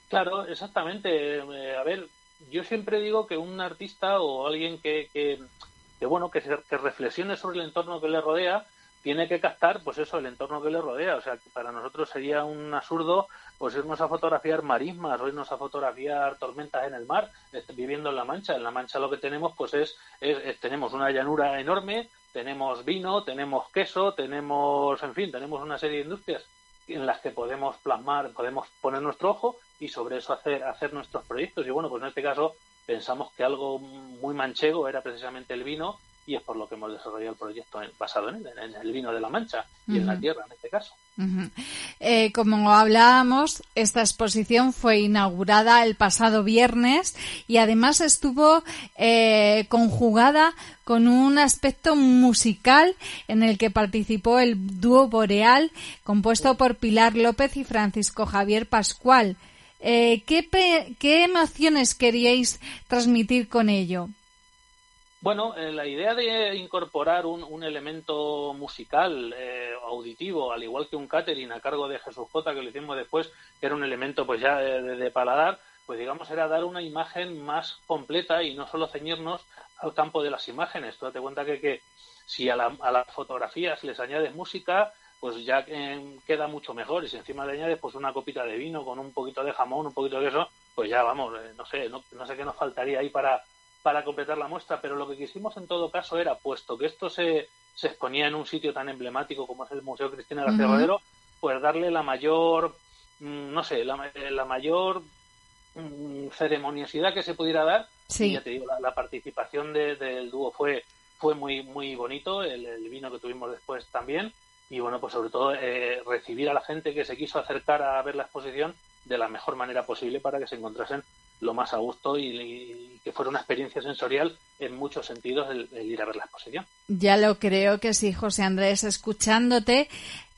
Claro, exactamente. Eh, a ver, yo siempre digo que un artista o alguien que, que, bueno, que, que reflexione sobre el entorno que le rodea, tiene que captar, pues eso, el entorno que le rodea. O sea, para nosotros sería un absurdo, pues irnos a fotografiar marismas o irnos a fotografiar tormentas en el mar, viviendo en La Mancha. En La Mancha lo que tenemos, pues es, es, tenemos una llanura enorme, tenemos vino, tenemos queso, tenemos, en fin, tenemos una serie de industrias en las que podemos plasmar, podemos poner nuestro ojo y sobre eso hacer, hacer nuestros proyectos. Y bueno, pues en este caso pensamos que algo muy manchego era precisamente el vino y es por lo que hemos desarrollado el proyecto basado en, en el vino de la Mancha y en la tierra en este caso. eh, como hablábamos, esta exposición fue inaugurada el pasado viernes y además estuvo eh, conjugada con un aspecto musical en el que participó el dúo Boreal compuesto por Pilar López y Francisco Javier Pascual. Eh, ¿qué, ¿Qué emociones queríais transmitir con ello? Bueno, eh, la idea de incorporar un, un elemento musical eh, auditivo, al igual que un catering a cargo de Jesús J, que lo hicimos después, que era un elemento pues ya de, paladar, pues digamos era dar una imagen más completa y no solo ceñirnos al campo de las imágenes. Tú date cuenta que, que si a, la, las fotografías les añades música, pues ya eh, queda mucho mejor. Y si encima le añades pues una copita de vino con un poquito de jamón, un poquito de queso, pues ya vamos, no sé, no, no sé qué nos faltaría ahí para para completar la muestra, pero lo que quisimos en todo caso era, puesto que esto se, se exponía en un sitio tan emblemático como es el Museo Cristina García Rodero, pues darle la mayor, mm, no sé, la, la mayor mm, ceremoniosidad que se pudiera dar. Sí. ya te digo, la, participación del dúo fue, fue muy, muy bonito, el, vino que tuvimos después también, y bueno, pues sobre todo eh, recibir a la gente que se quiso acercar a ver la exposición de la mejor manera posible para que se encontrasen lo más a gusto y, que fuera una experiencia sensorial en muchos sentidos el, ir a ver la exposición. Ya lo creo que sí, José Andrés, escuchándote.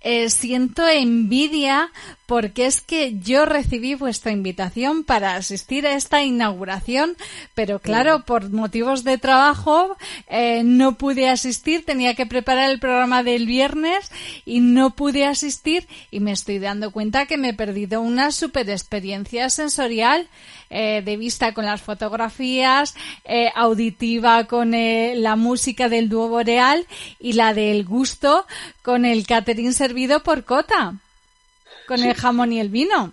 Eh, siento envidia porque es que yo recibí vuestra invitación para asistir a esta inauguración, pero claro, por motivos de trabajo eh, no pude asistir, tenía que preparar el programa del viernes y no pude asistir y me estoy dando cuenta que me he perdido una super experiencia sensorial eh, de vista con las fotografías, eh, auditiva con la música del dúo boreal y la del gusto con el catering servido por Cota, con el jamón y el vino.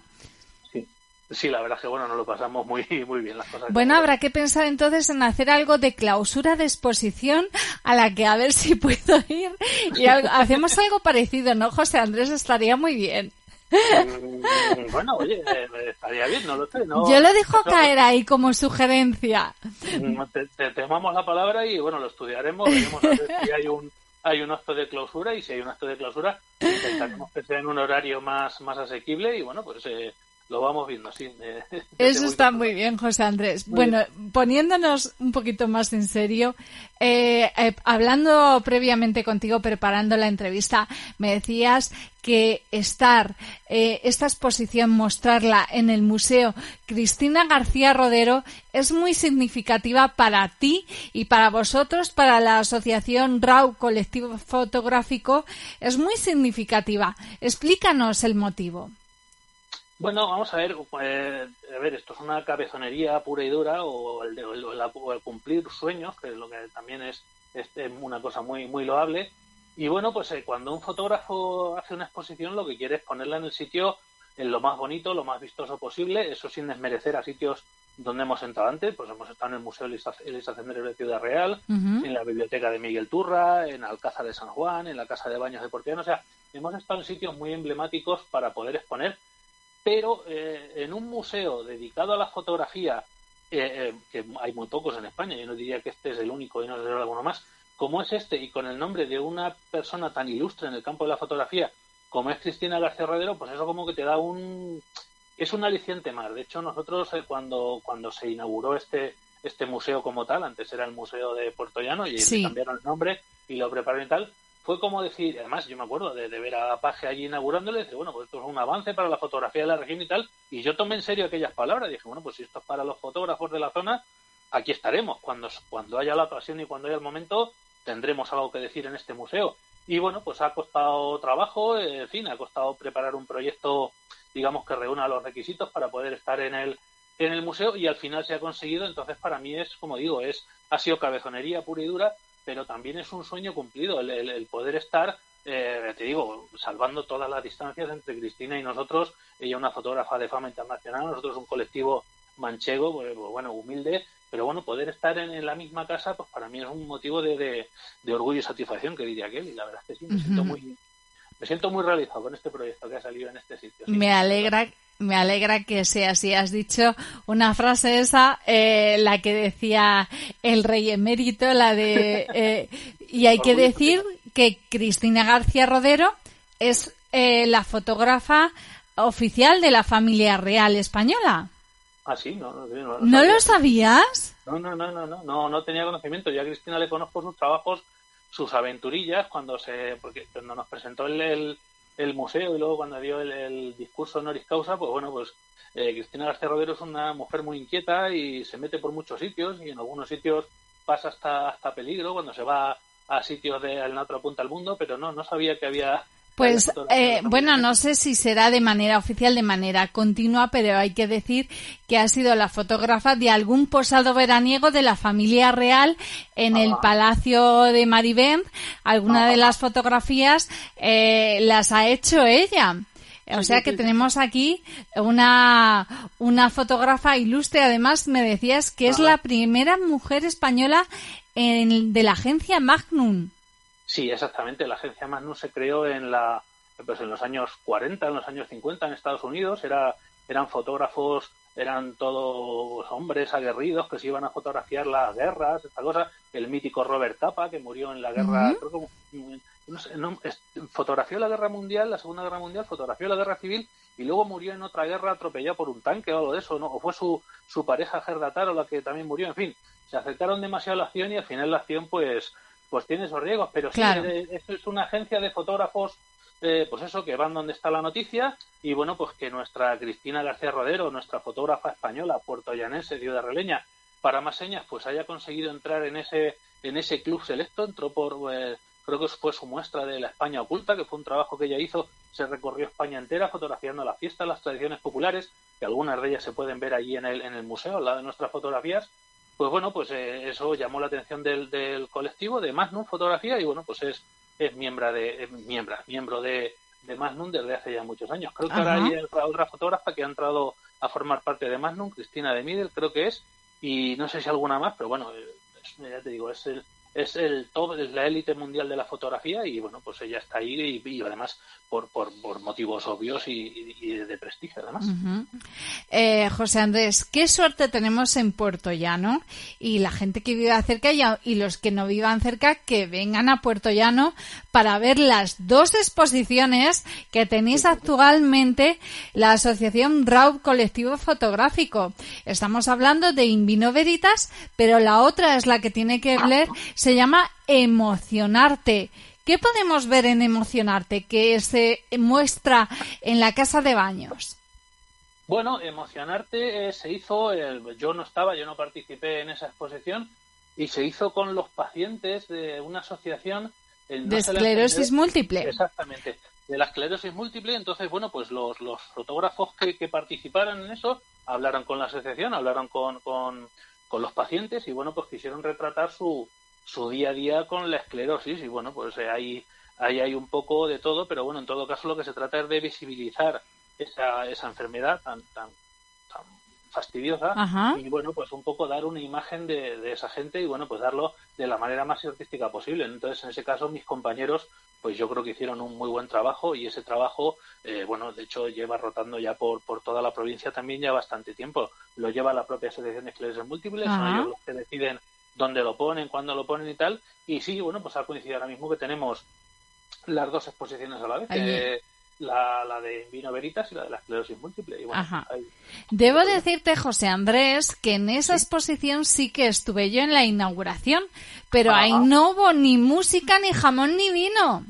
Sí, la verdad es que bueno, nos lo pasamos muy, muy bien las cosas. Bueno, habrá que pensar entonces en hacer algo de clausura de exposición a la que a ver si puedo ir y hacemos algo parecido, ¿no, José Andrés? Estaría muy bien. Mm, bueno, oye, eh, estaría bien, no lo sé. ¿no? Yo lo dejo caer ahí como sugerencia. Mm, te, te, tomamos la palabra y bueno, lo estudiaremos, veremos a ver si hay un hay un acto de clausura y si hay un acto de clausura intentaremos que sea en un horario más más asequible y bueno, pues eh, lo vamos viendo así. Eso está muy bien, José Andrés. bueno, poniéndonos un poquito más en serio, eh, eh, hablando previamente contigo, preparando la entrevista, me decías que estar, eh, esta exposición, mostrarla en el Museo Cristina García Rodero es muy significativa para ti y para vosotros, para la Asociación RAU Colectivo Fotográfico, es muy significativa. Explícanos el motivo. Bueno, vamos a ver, eh, a ver, esto es una cabezonería pura y dura o el, de, el, cumplir sueños, que es lo que también es, una cosa muy muy loable. Y bueno, pues eh, cuando un fotógrafo hace una exposición, lo que quiere es ponerla en el sitio en lo más bonito, lo más vistoso posible, eso sin desmerecer a sitios donde hemos entrado antes, pues hemos estado en el Museo Elisa, Elisa de Ciudad Real, en la Biblioteca de Miguel Turra, en Alcázar de San Juan, en la Casa de Baños de Portiano, o sea, hemos estado en sitios muy emblemáticos para poder exponer pero eh, en un museo dedicado a la fotografía, eh, eh, que hay muy pocos en España, yo no diría que este es el único y no sé alguno más, como es este y con el nombre de una persona tan ilustre en el campo de la fotografía como es Cristina García Rodero, pues eso como que te da un es un aliciente más. De hecho, nosotros cuando cuando se inauguró este este museo como tal, antes era el Museo de Puerto Llano y cambiaron el nombre y lo prepararon y tal, fue como decir, además yo me acuerdo de, ver a Paje allí inaugurándole, dice, bueno, pues esto es un avance para la fotografía de la región y tal, y yo tomé en serio aquellas palabras, dije, bueno, pues si esto es para los fotógrafos de la zona, aquí estaremos, cuando, cuando haya la ocasión y cuando haya el momento, tendremos algo que decir en este museo. Y bueno, pues ha costado trabajo, en fin, ha costado preparar un proyecto, digamos, que reúna los requisitos para poder estar en el, en el museo y al final se ha conseguido, entonces para mí es, como digo, es, ha sido cabezonería pura y dura, pero también es un sueño cumplido el, poder estar, eh, te digo, salvando todas las distancias entre Cristina y nosotros. Ella una fotógrafa de fama internacional, nosotros un colectivo manchego, pues, pues, bueno, humilde, pero bueno, poder estar en, la misma casa, pues para mí es un motivo de, orgullo y satisfacción, que diría aquel, y la verdad es que sí, me siento muy me siento muy realizado con este proyecto que ha salido en este sitio. Me alegra me alegra que sea así. Has dicho una frase esa, eh, la que decía el rey emérito, la de... Eh, y hay que decir que Cristina García Rodero es eh, la fotógrafa oficial de la familia real española. Ah, sí, no, no, no, ¿No lo sabías? No, no, no, no, no, no, no tenía conocimiento. Yo a Cristina le conozco sus trabajos, sus aventurillas, cuando se, porque cuando nos presentó el el museo y luego cuando dio el, discurso honoris causa, pues bueno, pues eh, Cristina García Rodero es una mujer muy inquieta y se mete por muchos sitios y en algunos sitios pasa hasta, hasta peligro cuando se va a sitios de la otra punta del mundo, pero no, no sabía que había pues eh, bueno, no sé si será de manera oficial, de manera continua, pero hay que decir que ha sido la fotógrafa de algún posado veraniego de la familia real en el ah. Palacio de Maribén. Alguna de las fotografías eh, las ha hecho ella. O sea que tenemos aquí una, una fotógrafa ilustre. Además, me decías que es la primera mujer española en, de la agencia Magnum. Sí, exactamente. La agencia Magnum se creó en la pues en los años 40, en los años 50 en Estados Unidos. Era, eran fotógrafos, eran todos hombres aguerridos que se iban a fotografiar las guerras, esta cosa. El mítico Robert Capa, que murió en la guerra, no sé, fotografió la guerra mundial, la Segunda Guerra Mundial, fotografió la guerra civil y luego murió en otra guerra atropellado por un tanque o algo de eso, ¿no? O fue su, su pareja Gerda Taro la que también murió, en fin. Se acercaron demasiado a la acción y al final la acción, pues, pues tiene esos riesgos, pero sí, es, una agencia de fotógrafos eh, pues eso, que van donde está la noticia y bueno, pues que nuestra Cristina García Rodero, nuestra fotógrafa española, puertoyanense, ciudad releña, para más señas, pues haya conseguido entrar en ese, en ese club selecto, entró por, eh, creo que fue su muestra de la España oculta, que fue un trabajo que ella hizo, se recorrió España entera fotografiando las fiestas, las tradiciones populares, que algunas de ellas se pueden ver allí en el, en el museo, al lado de nuestras fotografías, pues bueno, pues eh, eso llamó la atención del, del colectivo de Magnum Fotografía y bueno, pues es, es miembro de, miembro, miembro de, de Magnum desde hace ya muchos años. Creo que ahora hay otra fotógrafa que ha entrado a formar parte de Magnum, Cristina de Midel, creo que es, y no sé si alguna más, pero bueno, ya te digo, es el, es el top, es la élite mundial de la fotografía y bueno, pues ella está ahí y, además por, por, por, motivos obvios y, y, de prestigio además. eh, José Andrés, qué suerte tenemos en Puerto Llano y la gente que vive cerca y, los que no vivan cerca que vengan a Puerto Llano para ver las dos exposiciones que tenéis actualmente la Asociación RAUB Colectivo Fotográfico. Estamos hablando de Invino Veritas, pero la otra es la que tiene que ver se llama Emocionarte. ¿Qué podemos ver en Emocionarte que se muestra en la casa de baños? Bueno, Emocionarte eh, se hizo, yo no estaba, yo no participé en esa exposición, y se hizo con los pacientes de una asociación de esclerosis múltiple. Exactamente, de la esclerosis múltiple. Entonces, bueno, pues los, los fotógrafos que, que, participaron en eso hablaron con la asociación, hablaron con, con, con los pacientes y, bueno, pues quisieron retratar su, su día a día con la esclerosis y bueno, pues eh, ahí, ahí hay un poco de todo, pero bueno, en todo caso lo que se trata es de visibilizar esa, esa enfermedad tan, tan, tan fastidiosa y bueno, pues un poco dar una imagen de, de, esa gente y bueno, pues darlo de la manera más artística posible. Entonces, en ese caso, mis compañeros, pues yo creo que hicieron un muy buen trabajo y ese trabajo, eh, bueno, de hecho lleva rotando ya por, por toda la provincia también ya bastante tiempo. Lo lleva la propia Asociación de Esclerosis Múltiples, son ellos los que deciden dónde lo ponen, cuándo lo ponen y tal. Y sí, bueno, pues ha coincidido ahora mismo que tenemos las dos exposiciones a la vez. la, la, de Vino Veritas y la de la esclerosis múltiple. Y bueno, Debo decirte, José Andrés, que en esa exposición sí que estuve yo en la inauguración, pero ahí no hubo ni música, ni jamón, ni vino.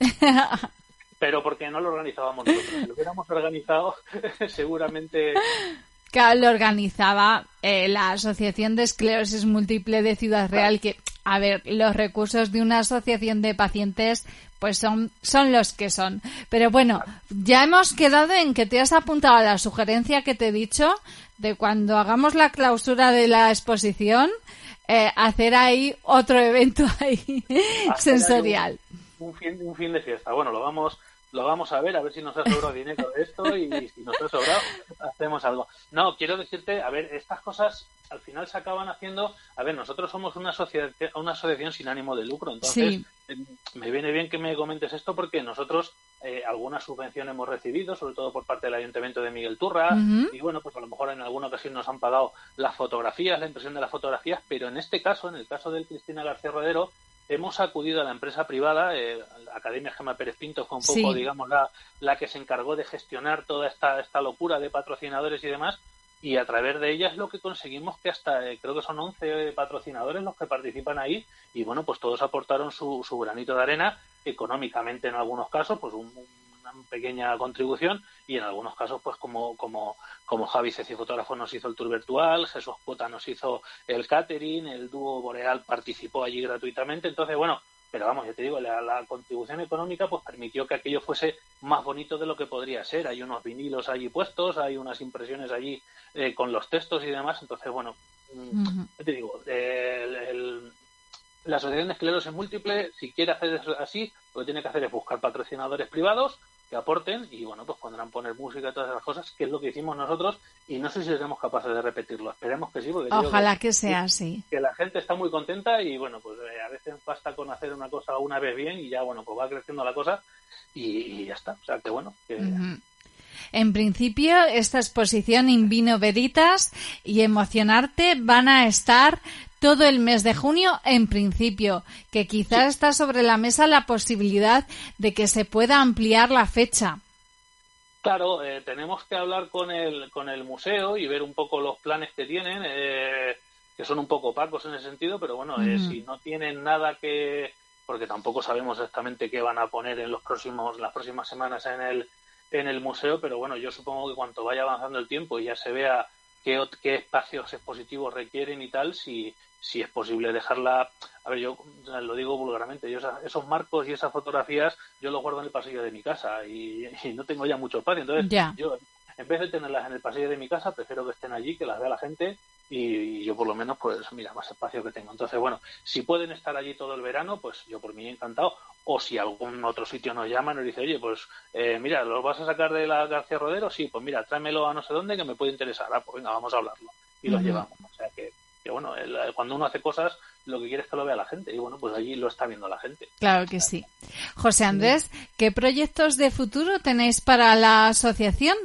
pero porque no lo organizábamos nosotros. Si lo hubiéramos organizado, seguramente lo organizaba eh, la Asociación de Esclerosis Múltiple de Ciudad Real, que, a ver, los recursos de una asociación de pacientes pues son, son los que son. Pero bueno, ya hemos quedado en que te has apuntado a la sugerencia que te he dicho de cuando hagamos la clausura de la exposición, eh, hacer ahí otro evento ahí sensorial. Un, fin, un fin de fiesta. Bueno, lo vamos lo vamos a ver, a ver si nos ha sobrado dinero de esto y si nos ha sobrado, hacemos algo. No, quiero decirte, a ver, estas cosas al final se acaban haciendo, a ver, nosotros somos una sociedad, una asociación sin ánimo de lucro, entonces em, me viene bien que me comentes esto porque nosotros eh, alguna subvención hemos recibido, sobre todo por parte del Ayuntamiento de Miguel Turra, y bueno, pues a lo mejor en alguna ocasión nos han pagado las fotografías, la impresión de las fotografías, pero en este caso, en el caso del Cristina García Rodero, hemos acudido a la empresa privada, eh, la Academia Gema Pérez Pinto fue un poco, digamos, la, la que se encargó de gestionar toda esta, esta locura de patrocinadores y demás, y a través de ella es lo que conseguimos que hasta, eh, creo que son 11 patrocinadores los que participan ahí, y bueno, pues todos aportaron su, su granito de arena, económicamente en algunos casos, pues un pequeña contribución y en algunos casos pues como como como Javi Ceci fotógrafo nos hizo el tour virtual Jesús Cuota nos hizo el catering el dúo Boreal participó allí gratuitamente entonces bueno pero vamos, ya te digo, la, contribución económica pues permitió que aquello fuese más bonito de lo que podría ser. Hay unos vinilos allí puestos, hay unas impresiones allí eh, con los textos y demás. Entonces, bueno, ya te digo, el, la Asociación de Esclerosis Múltiple, si quiere hacer así, lo que tiene que hacer es buscar patrocinadores privados que aporten y bueno, pues podrán poner música y todas esas cosas, que es lo que hicimos nosotros y no sé si seremos capaces de repetirlo. Esperemos que sí, porque ojalá que, sea así. Que la gente está muy contenta y bueno, pues eh, a veces basta con hacer una cosa una vez bien y ya bueno, pues va creciendo la cosa y, ya está. O sea, que bueno, que en principio, esta exposición In Vino Veritas y Emocionarte van a estar todo el mes de junio en principio, que quizás está sobre la mesa la posibilidad de que se pueda ampliar la fecha. Claro, eh, tenemos que hablar con el, con el museo y ver un poco los planes que tienen, eh, que son un poco opacos en ese sentido, pero bueno, eh, si no tienen nada que, porque tampoco sabemos exactamente qué van a poner en los próximos, las próximas semanas en el, en el museo, pero bueno, yo supongo que cuanto vaya avanzando el tiempo y ya se vea qué, qué espacios expositivos requieren y tal, si, si es posible dejarla. A ver, yo lo digo vulgarmente, yo esos marcos y esas fotografías yo los guardo en el pasillo de mi casa y, no tengo ya mucho espacio. Entonces, yo en vez de tenerlas en el pasillo de mi casa, prefiero que estén allí, que las vea la gente y, yo por lo menos, pues mira, más espacio que tengo. Entonces, bueno, si pueden estar allí todo el verano, pues yo por mí encantado. O si algún otro sitio nos llama y nos dice, oye, pues eh, mira, ¿los vas a sacar de la García Rodero? Sí, pues mira, tráemelo a no sé dónde que me puede interesar. Ah, pues venga, vamos a hablarlo. Y los llevamos. O sea que, que bueno, cuando uno hace cosas, lo que quiere es que lo vea la gente. Y bueno, pues allí lo está viendo la gente. Claro que sí. José Andrés, ¿qué proyectos de futuro tenéis para la asociación?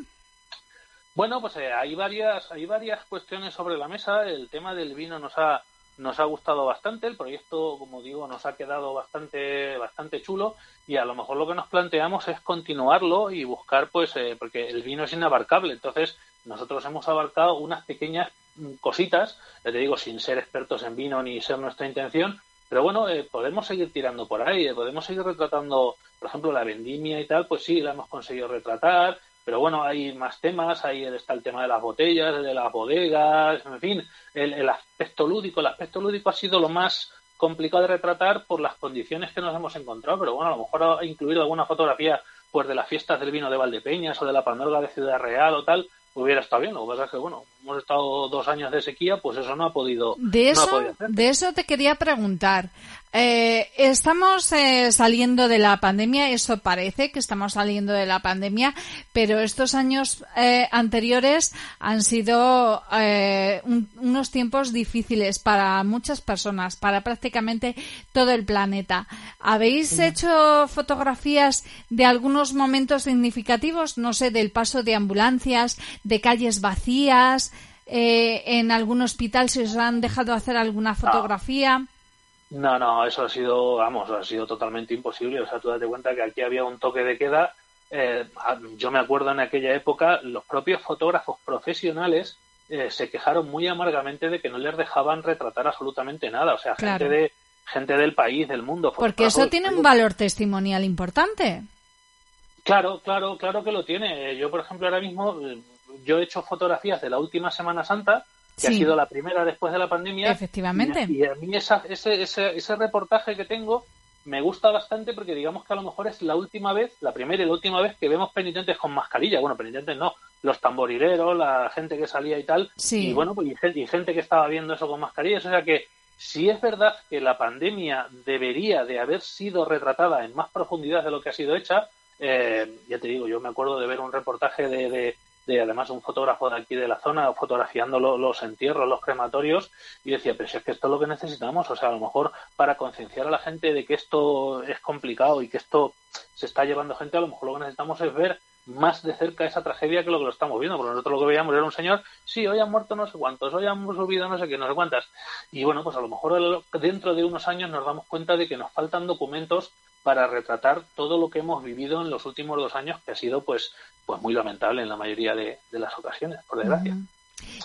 Bueno, pues eh, hay varias hay varias cuestiones sobre la mesa. El tema del vino nos ha nos ha gustado bastante. El proyecto, como digo, nos ha quedado bastante bastante chulo y a lo mejor lo que nos planteamos es continuarlo y buscar, pues, eh, porque el vino es inabarcable. Entonces nosotros hemos abarcado unas pequeñas mm, cositas, te digo, sin ser expertos en vino ni ser nuestra intención, pero bueno, eh, podemos seguir tirando por ahí, podemos seguir retratando, por ejemplo, la vendimia y tal, pues sí, la hemos conseguido retratar, pero bueno, hay más temas, ahí está el tema de las botellas, de las bodegas, en fin, el, aspecto lúdico. El aspecto lúdico ha sido lo más complicado de retratar por las condiciones que nos hemos encontrado, pero bueno, a lo mejor incluir alguna fotografía pues de las fiestas del vino de Valdepeñas o de la Pandorga de Ciudad Real o tal, hubiera estado bien. Lo que pasa es que, bueno, hemos estado dos años de sequía, pues eso no ha podido. De eso, de eso te quería preguntar. Eh, estamos eh, saliendo de la pandemia, eso parece que estamos saliendo de la pandemia, pero estos años eh, anteriores han sido unos tiempos difíciles para muchas personas, para prácticamente todo el planeta. ¿Habéis hecho fotografías de algunos momentos significativos? No sé, del paso de ambulancias, de calles vacías, en algún hospital si os han dejado hacer alguna fotografía. No, no, eso ha sido, vamos, ha sido totalmente imposible. O sea, tú date cuenta que aquí había un toque de queda. Eh, yo me acuerdo en aquella época, los propios fotógrafos profesionales eh, se quejaron muy amargamente de que no les dejaban retratar absolutamente nada. O sea, gente de gente del país, del mundo. Porque eso tiene un valor testimonial importante. Claro, claro, claro que lo tiene. Yo, por ejemplo, ahora mismo, eh, yo he hecho fotografías de la última Semana Santa que ha sido la primera después de la pandemia. Efectivamente. Y, a mí ese, ese, ese reportaje que tengo me gusta bastante porque digamos que a lo mejor es la última vez, la primera y la última vez que vemos penitentes con mascarilla. Bueno, penitentes no, los tamborileros, la gente que salía y tal. Sí. Y bueno, pues y gente, y gente que estaba viendo eso con mascarillas. O sea que si es verdad que la pandemia debería de haber sido retratada en más profundidad de lo que ha sido hecha, eh, ya te digo, yo me acuerdo de ver un reportaje de de además un fotógrafo de aquí de la zona fotografiando los entierros, los crematorios, y decía, pero si es que esto es lo que necesitamos, o sea, a lo mejor para concienciar a la gente de que esto es complicado y que esto se está llevando gente, a lo mejor lo que necesitamos es ver más de cerca esa tragedia que lo que lo estamos viendo, porque nosotros lo que veíamos era un señor, sí, hoy han muerto no sé cuántos, hoy han subido no sé qué, no sé cuántas, y bueno, pues a lo mejor dentro de unos años nos damos cuenta de que nos faltan documentos para retratar todo lo que hemos vivido en los últimos dos años, que ha sido pues, pues muy lamentable en la mayoría de, las ocasiones, por desgracia.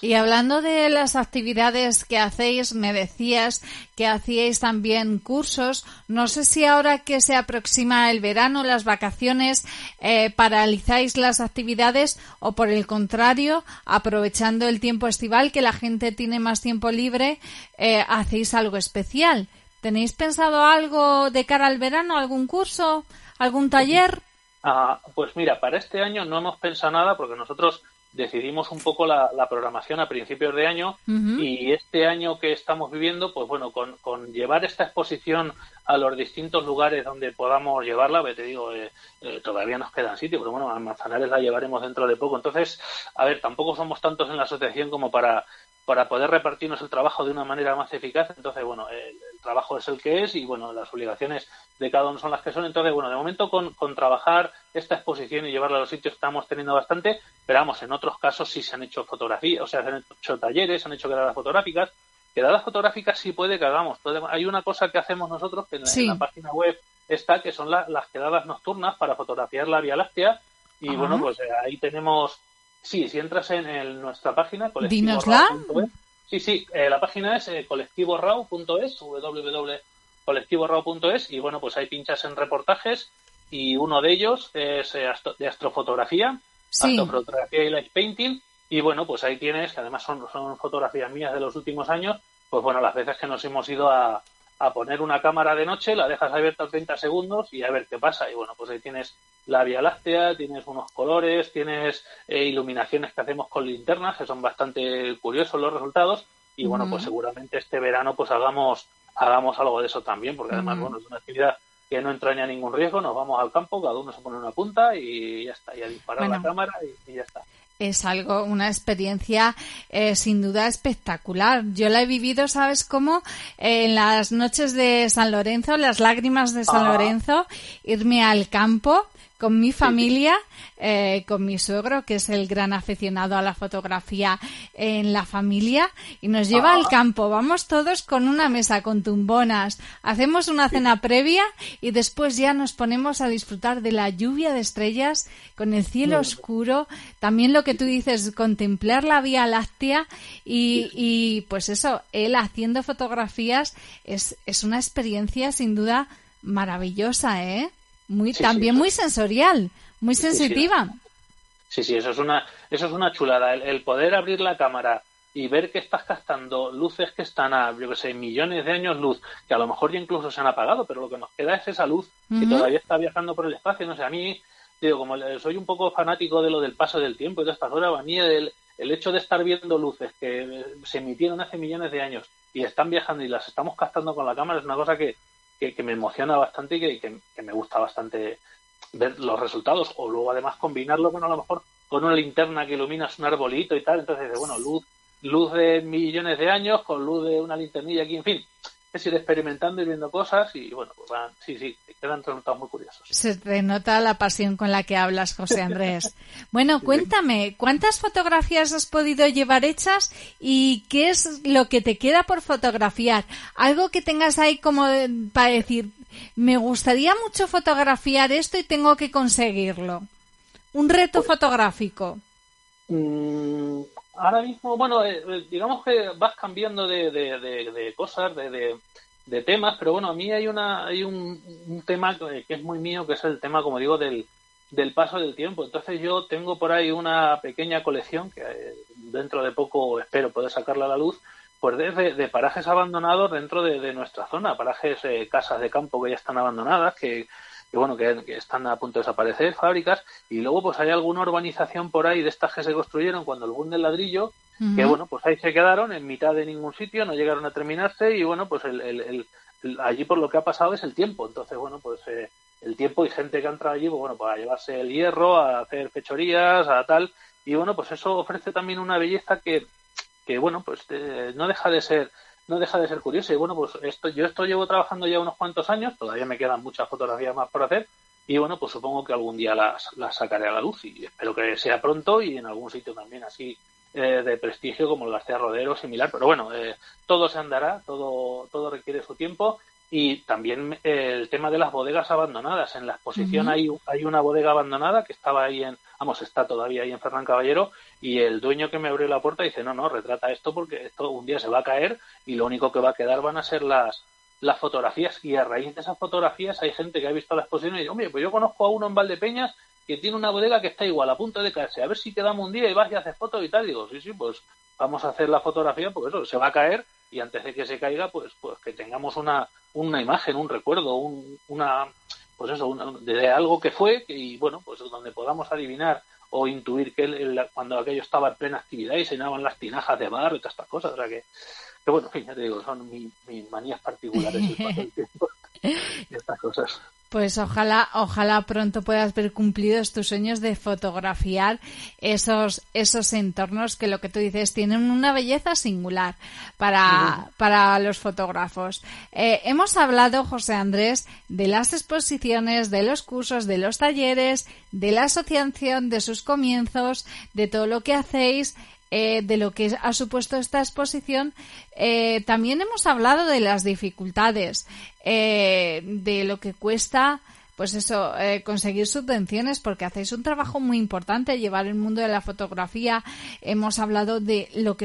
Y hablando de las actividades que hacéis, me decías que hacíais también cursos. No sé si ahora que se aproxima el verano, las vacaciones, eh, paralizáis las actividades o por el contrario, aprovechando el tiempo estival, que la gente tiene más tiempo libre, eh, hacéis algo especial. ¿Tenéis pensado algo de cara al verano? ¿Algún curso? ¿Algún taller? Ah, pues mira, para este año no hemos pensado nada porque nosotros decidimos un poco la, programación a principios de año y este año que estamos viviendo, pues bueno, con, llevar esta exposición a los distintos lugares donde podamos llevarla, te digo, eh, eh, todavía nos quedan sitios, pero bueno, a Manzanares la llevaremos dentro de poco. Entonces, a ver, tampoco somos tantos en la asociación como para para poder repartirnos el trabajo de una manera más eficaz. Entonces, bueno, el, trabajo es el que es y, bueno, las obligaciones de cada uno son las que son. Entonces, bueno, de momento con, con trabajar esta exposición y llevarla a los sitios estamos teniendo bastante, pero vamos, en otros casos sí se han hecho fotografías, o sea, se han hecho talleres, se han hecho quedadas fotográficas. Quedadas fotográficas sí puede que hagamos. Hay una cosa que hacemos nosotros que en, la, página web está, que son las quedadas nocturnas para fotografiar la Vía Láctea. Y bueno, pues eh, ahí tenemos Sí, si entras en nuestra página, Dinosla. Sí, sí, eh, la página es eh, colectivorau.es, colectivorrao.es y bueno, pues hay pinchas en reportajes y uno de ellos es eh, de astrofotografía, astrofotografía y light painting y bueno, pues ahí tienes, que además son, son fotografías mías de los últimos años, pues bueno, las veces que nos hemos ido a, a poner una cámara de noche, la dejas abierta 30 segundos y a ver qué pasa. Y bueno, pues ahí tienes la Vía Láctea, tienes unos colores, tienes eh, iluminaciones que hacemos con linternas, que son bastante curiosos los resultados. Y bueno, pues seguramente este verano pues hagamos, hagamos algo de eso también, porque además, bueno, es una actividad que no entraña ningún riesgo, nos vamos al campo, cada uno se pone una punta y ya está, y a disparar la cámara y ya está es algo, una experiencia eh, sin duda espectacular. Yo la he vivido, ¿sabes cómo? en las noches de San Lorenzo, las lágrimas de San Lorenzo, irme al campo con mi familia, eh, con mi suegro, que es el gran aficionado a la fotografía en la familia, y nos lleva al campo. Vamos todos con una mesa con tumbonas, hacemos una cena previa y después ya nos ponemos a disfrutar de la lluvia de estrellas, con el cielo oscuro, también lo que tú dices, contemplar la Vía Láctea y, y pues eso, él haciendo fotografías es, es una experiencia sin duda maravillosa, ¿eh? Muy también muy sensorial, muy sensitiva. Sí, sí, eso es una eso es una chulada el, poder abrir la cámara y ver que estás gastando luces que están a, yo que sé, millones de años luz, que a lo mejor ya incluso se han apagado, pero lo que nos queda es esa luz que todavía está viajando por el espacio. No sé, a mí, digo, como soy un poco fanático de lo del paso del tiempo y de estas horas, a mí el, el hecho de estar viendo luces que se emitieron hace millones de años y están viajando y las estamos captando con la cámara es una cosa que, que, me emociona bastante y que, me gusta bastante ver los resultados. O luego además combinarlo con a lo mejor con una linterna que iluminas un arbolito y tal, entonces bueno, luz luz de millones de años con luz de una linternilla aquí, en fin, es ir experimentando y viendo cosas y bueno, pues sí, sí, quedan resultados muy curiosos. Se te nota la pasión con la que hablas, José Andrés. Bueno, cuéntame, ¿cuántas fotografías has podido llevar hechas y qué es lo que te queda por fotografiar? Algo que tengas ahí como para decir, me gustaría mucho fotografiar esto y tengo que conseguirlo. Un reto pues fotográfico. Mm, ahora mismo, bueno, eh, eh, digamos que vas cambiando de, de, cosas, de, de, temas, pero bueno, a mí hay una hay un, tema que es muy mío, que es el tema, como digo, del, del paso del tiempo. Entonces yo tengo por ahí una pequeña colección que eh, dentro de poco espero poder sacarla a la luz, pues de, de parajes abandonados dentro de, nuestra zona, parajes, casas de campo que ya están abandonadas, que que bueno, que, están a punto de desaparecer, fábricas, y luego pues hay alguna urbanización por ahí de estas que se construyeron cuando el boom del ladrillo, que bueno, pues ahí se quedaron en mitad de ningún sitio, no llegaron a terminarse y bueno, pues el, el, allí por lo que ha pasado es el tiempo, entonces bueno, pues eh, el tiempo y gente que ha entrado allí, pues, bueno, para llevarse el hierro, a hacer fechorías, a tal, y bueno, pues eso ofrece también una belleza que, que bueno, pues eh, no deja de ser no deja de ser curioso. Y bueno, pues esto, yo esto llevo trabajando ya unos cuantos años, todavía me quedan muchas fotografías más por hacer. Y bueno, pues supongo que algún día las, las sacaré a la luz y espero que sea pronto y en algún sitio también así eh, de prestigio como el García Rodero, similar. Pero bueno, eh, todo se andará, todo, todo requiere su tiempo y también eh, el tema de las bodegas abandonadas. En la exposición hay, hay una bodega abandonada que estaba ahí en, vamos, está todavía ahí en Fernán Caballero y el dueño que me abrió la puerta dice, no, no, retrata esto porque esto un día se va a caer y lo único que va a quedar van a ser las, las fotografías y a raíz de esas fotografías hay gente que ha visto la exposición y dice, hombre, pues yo conozco a uno en Valdepeñas que tiene una bodega que está igual, a punto de caerse, a ver si quedamos un día y vas y haces fotos y tal. digo, sí, sí, pues vamos a hacer la fotografía porque eso se va a caer y antes de que se caiga, pues, pues que tengamos una, una imagen, un recuerdo, un, una, pues eso, de algo que fue y bueno, pues donde podamos adivinar o intuir que cuando aquello estaba en plena actividad y se llenaban las tinajas de barro y todas estas cosas. O sea que, que bueno, ya te digo, son mis manías particulares el tiempo y estas cosas. Pues ojalá, ojalá pronto puedas ver cumplidos tus sueños de fotografiar esos, esos entornos que lo que tú dices tienen una belleza singular para, para los fotógrafos. Eh, hemos hablado, José Andrés, de las exposiciones, de los cursos, de los talleres, de la asociación, de sus comienzos, de todo lo que hacéis. Eh, de lo que ha supuesto esta exposición, eh, también hemos hablado de las dificultades, eh, de lo que cuesta pues eso, eh, conseguir subvenciones porque hacéis un trabajo muy importante, llevar el mundo de la fotografía. Hemos hablado de lo que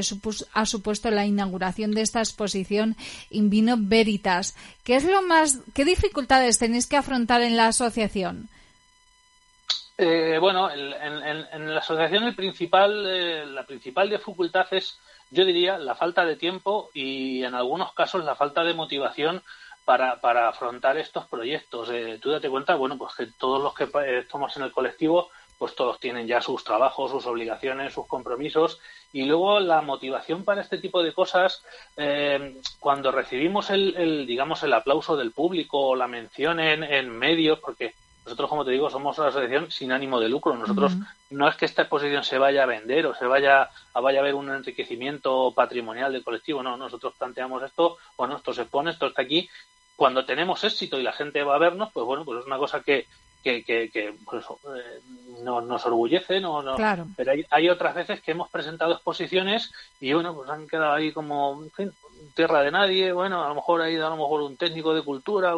ha supuesto la inauguración de esta exposición In Vino Veritas. ¿Qué es lo más, qué dificultades tenéis que afrontar en la asociación? Eh, bueno, en, la asociación el principal, eh, la principal dificultad es, yo diría, la falta de tiempo y en algunos casos la falta de motivación para, para afrontar estos proyectos. Eh, tú date cuenta, bueno, pues que todos los que estamos en el colectivo, pues todos tienen ya sus trabajos, sus obligaciones, sus compromisos y luego la motivación para este tipo de cosas, cuando recibimos el, el, digamos, el aplauso del público o la mención en, en medios, porque nosotros, como te digo, somos una asociación sin ánimo de lucro. Nosotros no es que esta exposición se vaya a vender o se vaya a, vaya a haber un enriquecimiento patrimonial del colectivo. No, nosotros planteamos esto, bueno, esto se expone, esto está aquí. Cuando tenemos éxito y la gente va a vernos, pues bueno, pues es una cosa que, que, que, que pues, eh, nos orgullece, no, no. Claro. pero hay, hay, otras veces que hemos presentado exposiciones y bueno, pues han quedado ahí como, en fin, tierra de nadie, bueno, a lo mejor ha ido a lo mejor un técnico de cultura,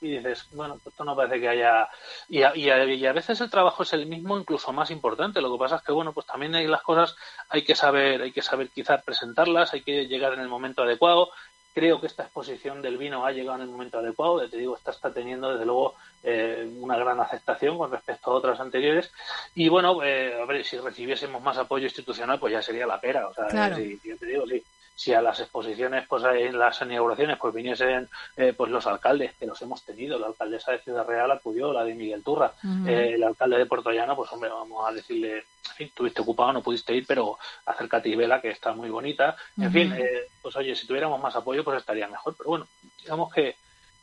y dices, bueno, esto no parece que haya, y a, y, a, veces el trabajo es el mismo, incluso más importante, lo que pasa es que, bueno, pues también hay las cosas, hay que saber, hay que saber quizás presentarlas, hay que llegar en el momento adecuado, creo que esta exposición del vino ha llegado en el momento adecuado, te digo, esta está teniendo desde luego eh, una gran aceptación con respecto a otras anteriores. Y bueno, eh, a ver, si recibiésemos más apoyo institucional, pues ya sería la pera. O sea, si, yo te digo, sí, si a las exposiciones, pues en las inauguraciones, pues viniesen eh, pues los alcaldes, que los hemos tenido, la alcaldesa de Ciudad Real acudió, la de Miguel Turra, eh, el alcalde de Puerto Llano, pues hombre, vamos a decirle, en fin, estuviste ocupado, no pudiste ir, pero acércate y vela, que está muy bonita. En fin, eh, pues oye, si tuviéramos más apoyo, pues estaría mejor. Pero bueno, digamos que,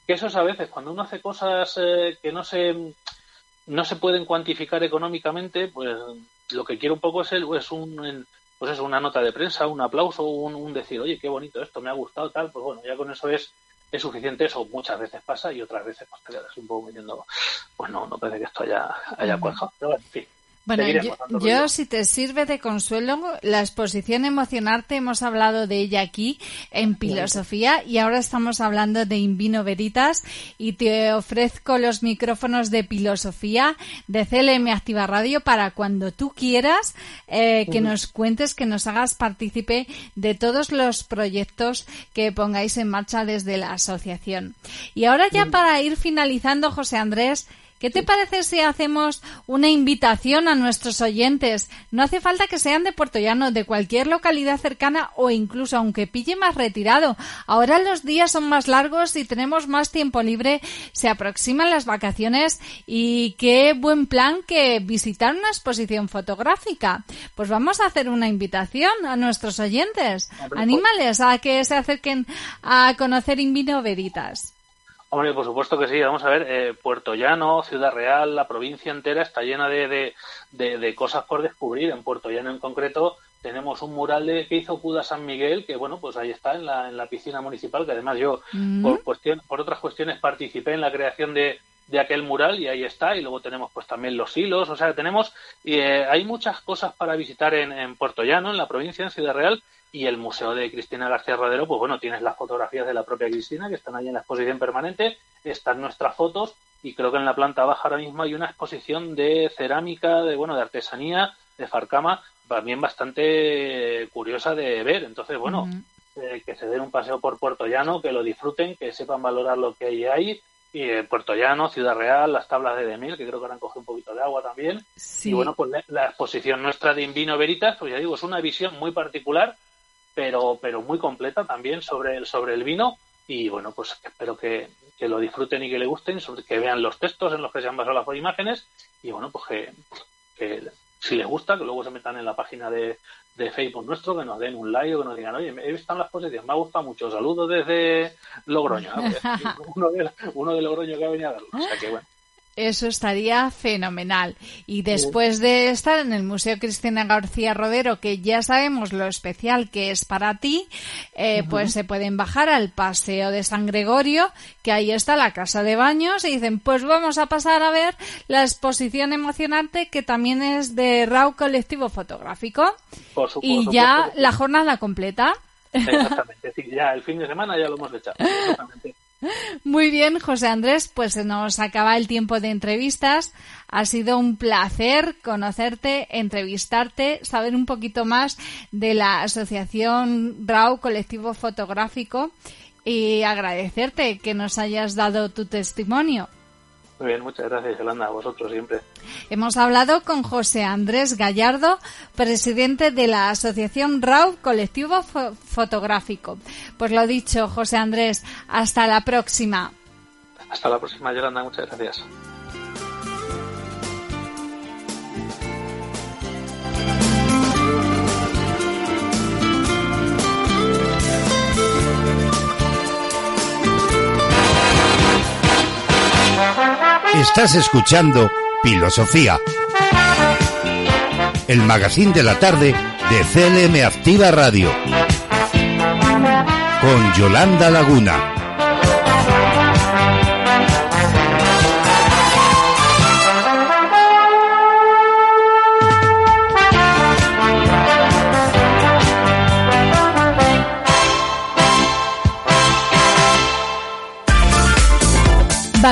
que eso es a veces, cuando uno hace cosas que no se, no se pueden cuantificar económicamente, pues lo que quiere un poco es, el, es un pues es una nota de prensa, un aplauso, un, decir, oye, qué bonito esto, me ha gustado, tal, pues bueno, ya con eso es, es suficiente, eso muchas veces pasa y otras veces pues te quedas un poco diciendo, pues no, no parece que esto haya, haya cuajado, pero en fin. Bueno, yo, si te sirve de consuelo, la exposición Emocionarte, hemos hablado de ella aquí en Filosofía y ahora estamos hablando de Invino Veritas y te ofrezco los micrófonos de Filosofía de CLM Activa Radio para cuando tú quieras eh, que nos cuentes, que nos hagas partícipe de todos los proyectos que pongáis en marcha desde la asociación. Y ahora ya para ir finalizando, José Andrés, ¿Qué te parece si hacemos una invitación a nuestros oyentes? No hace falta que sean de Puerto Llano, de cualquier localidad cercana o incluso aunque pille más retirado. Ahora los días son más largos y tenemos más tiempo libre, se aproximan las vacaciones y qué buen plan que visitar una exposición fotográfica. Pues vamos a hacer una invitación a nuestros oyentes. Anímales a que se acerquen a conocer Invino Veritas. Hombre, por supuesto que sí. Vamos a ver, eh, Puerto Llano, Ciudad Real, la provincia entera está llena de, de, cosas por descubrir. En Puerto Llano en concreto tenemos un mural de, que hizo Cuda San Miguel, que bueno, pues ahí está en la, en la piscina municipal, que además yo Mm. por, cuestión, por otras cuestiones participé en la creación de, de aquel mural y ahí está. Y luego tenemos pues también los hilos, o sea, tenemos, eh, hay muchas cosas para visitar en, en Puerto Llano, en la provincia, en Ciudad Real, y el Museo de Cristina García Rodero, pues bueno, tienes las fotografías de la propia Cristina que están ahí en la exposición permanente, están nuestras fotos y creo que en la planta baja ahora mismo hay una exposición de cerámica, de bueno, de artesanía, de Farcama, también bastante curiosa de ver. Entonces, bueno, eh, que se den un paseo por Puerto Llano, que lo disfruten, que sepan valorar lo que hay ahí. Y eh, Puerto Llano, Ciudad Real, las tablas de Demil, que creo que ahora han cogido un poquito de agua también. Sí. Y bueno, pues la, la exposición nuestra de Invino Veritas, pues ya digo, es una visión muy particular pero, pero muy completa también sobre el, sobre el vino. Y bueno, pues espero que, que lo disfruten y que le gusten, sobre, que vean los textos en los que se han basado las imágenes. Y bueno, pues que, que si les gusta, que luego se metan en la página de, de Facebook nuestro, que nos den un like o que nos digan, oye, he visto las posiciones, me ha gustado mucho, saludos desde Logroño, uno, de, uno de Logroño que ha venido a verlo, o sea que bueno. Eso estaría fenomenal. Y después de estar en el Museo Cristina García Rodero, que ya sabemos lo especial que es para ti, eh, uh -huh. pues se pueden bajar al Paseo de San Gregorio, que ahí está la casa de baños, y dicen, pues vamos a pasar a ver la exposición emocionante que también es de RAU Colectivo Fotográfico. Por su, y por ya la jornada completa. Exactamente, sí, ya el fin de semana ya lo hemos echado. Exactamente. Muy bien, José Andrés, pues nos acaba el tiempo de entrevistas. Ha sido un placer conocerte, entrevistarte, saber un poquito más de la Asociación RAW Colectivo Fotográfico y agradecerte que nos hayas dado tu testimonio. Muy bien, muchas gracias, Yolanda, a vosotros siempre. Hemos hablado con José Andrés Gallardo, presidente de la Asociación RAW Colectivo Fo- Fotográfico. Pues lo dicho, José Andrés, hasta la próxima. Hasta la próxima, Yolanda, muchas gracias. Estás escuchando Filosofía. El magazine de la tarde de CLM Activa Radio. Con Yolanda Laguna.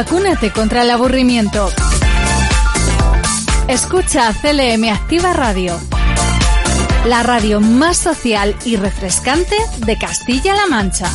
Vacúnate contra el aburrimiento. Escucha CLM Activa Radio. La radio más social y refrescante de Castilla-La Mancha.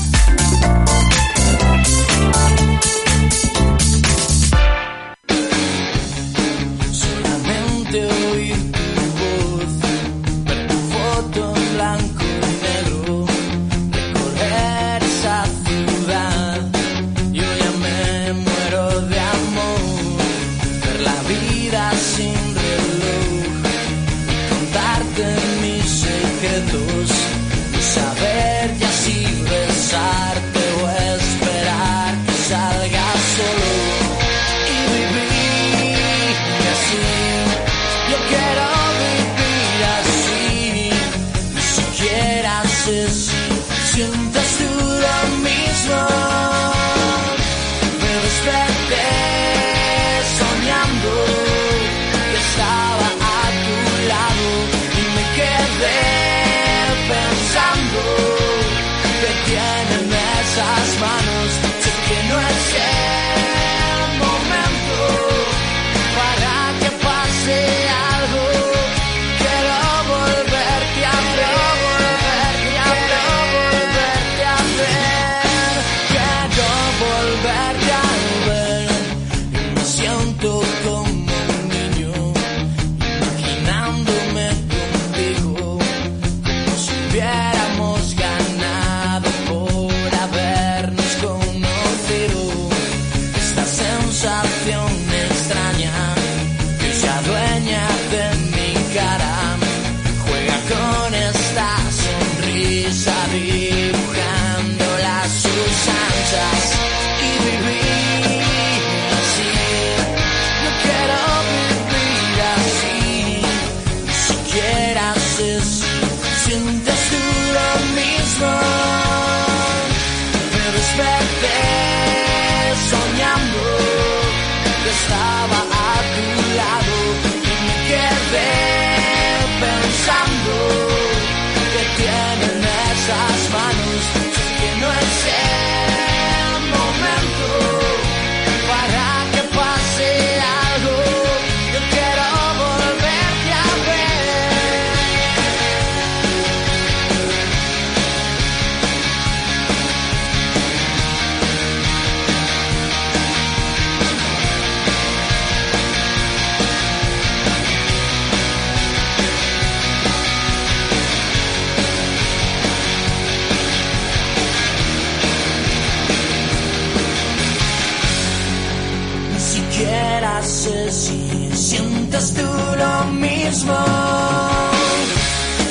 Lo mismo.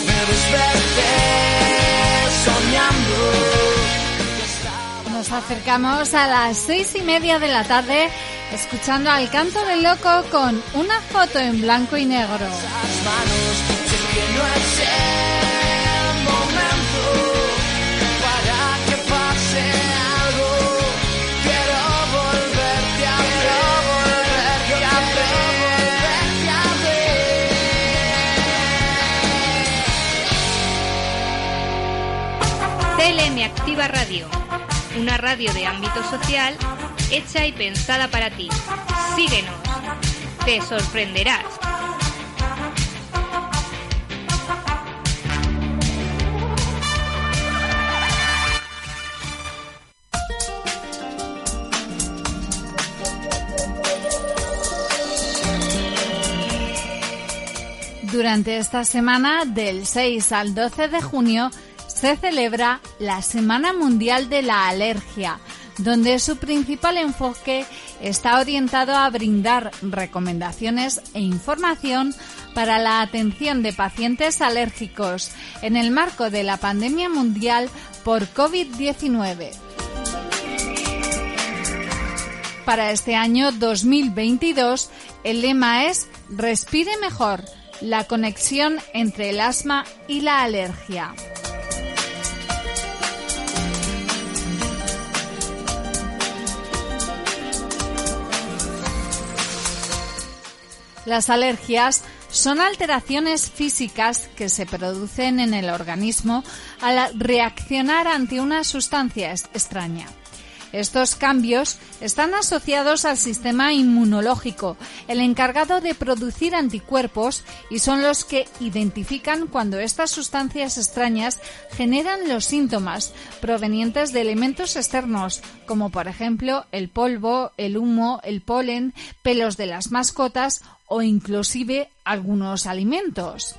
Me desperté soñando. Nos acercamos a las seis y media de la tarde escuchando al canto del loco con una foto en blanco y negro. manos, sé que no es el CLM Activa Radio. una radio de ámbito social hecha y pensada para ti. Síguenos, te sorprenderás. Durante esta semana, del 6 al 12 de junio, se celebra la Semana Mundial de la Alergia, donde su principal enfoque está orientado a brindar recomendaciones e información para la atención de pacientes alérgicos en el marco de la pandemia mundial por COVID-19. Para este año 2022, el lema es Respire mejor la conexión entre el asma y la alergia. Las alergias son alteraciones físicas que se producen en el organismo al reaccionar ante una sustancia extraña. Estos cambios están asociados al sistema inmunológico, el encargado de producir anticuerpos y son los que identifican cuando estas sustancias extrañas generan los síntomas provenientes de elementos externos, como por ejemplo el polvo, el humo, el polen, pelos de las mascotas o inclusive algunos alimentos.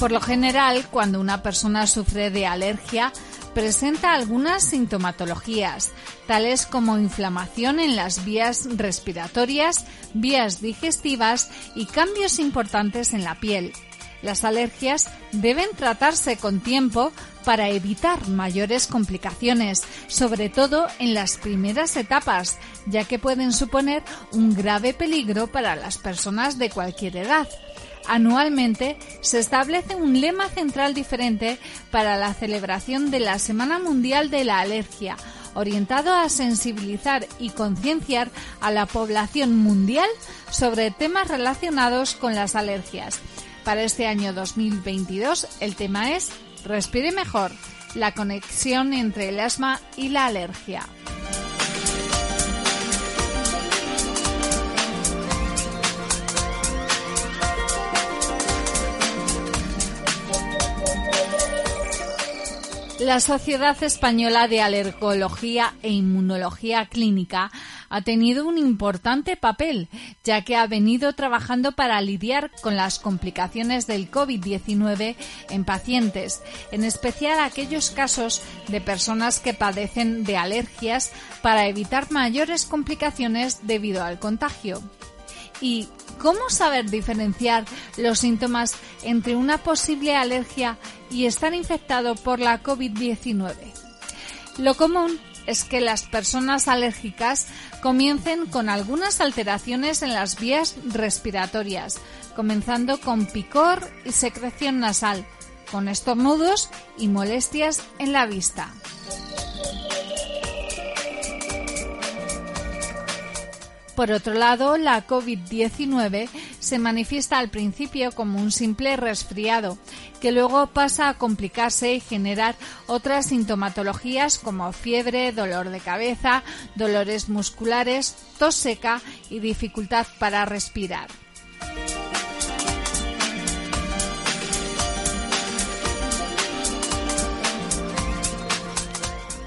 Por lo general, cuando una persona sufre de alergia, presenta algunas sintomatologías, tales como inflamación en las vías respiratorias, vías digestivas y cambios importantes en la piel. Las alergias deben tratarse con tiempo para evitar mayores complicaciones, sobre todo en las primeras etapas, ya que pueden suponer un grave peligro para las personas de cualquier edad. Anualmente se establece un lema central diferente para la celebración de la Semana Mundial de la Alergia, orientado a sensibilizar y concienciar a la población mundial sobre temas relacionados con las alergias. Para este año 2022 el tema es Respire mejor, la conexión entre el asma y la alergia. La Sociedad Española de Alergología e Inmunología Clínica ha tenido un importante papel, ya que ha venido trabajando para lidiar con las complicaciones del COVID-19 en pacientes, en especial aquellos casos de personas que padecen de alergias para evitar mayores complicaciones debido al contagio. ¿Y cómo saber diferenciar los síntomas entre una posible alergia y estar infectado por la COVID-19? Lo común es que las personas alérgicas comiencen con algunas alteraciones en las vías respiratorias, comenzando con picor y secreción nasal, con estornudos y molestias en la vista. Por otro lado, la COVID-19 se manifiesta al principio como un simple resfriado, que luego pasa a complicarse y generar otras sintomatologías como fiebre, dolor de cabeza, dolores musculares, tos seca y dificultad para respirar.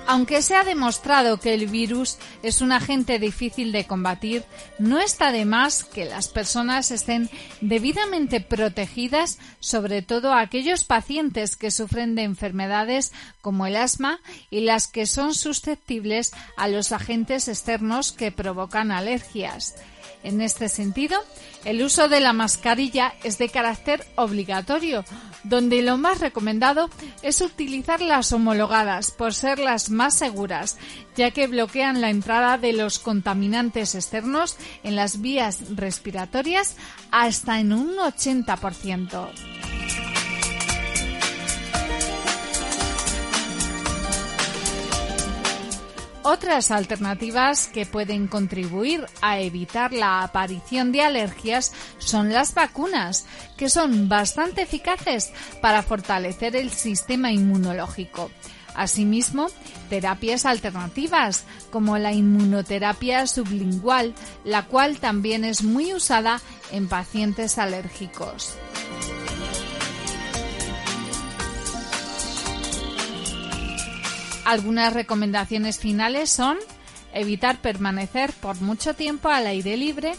Aunque se ha demostrado que el virus es un agente difícil de combatir, no está de más que las personas estén debidamente protegidas, sobre todo aquellos pacientes que sufren de enfermedades como el asma y las que son susceptibles a los agentes externos que provocan alergias. En este sentido, el uso de la mascarilla es de carácter obligatorio, donde lo más recomendado es utilizar las homologadas por ser las más seguras, ya que bloquean la entrada de los contaminantes externos en las vías respiratorias hasta en un 80%. Otras alternativas que pueden contribuir a evitar la aparición de alergias son las vacunas, que son bastante eficaces para fortalecer el sistema inmunológico. Asimismo, terapias alternativas como la inmunoterapia sublingual, la cual también es muy usada en pacientes alérgicos. Algunas recomendaciones finales son evitar permanecer por mucho tiempo al aire libre,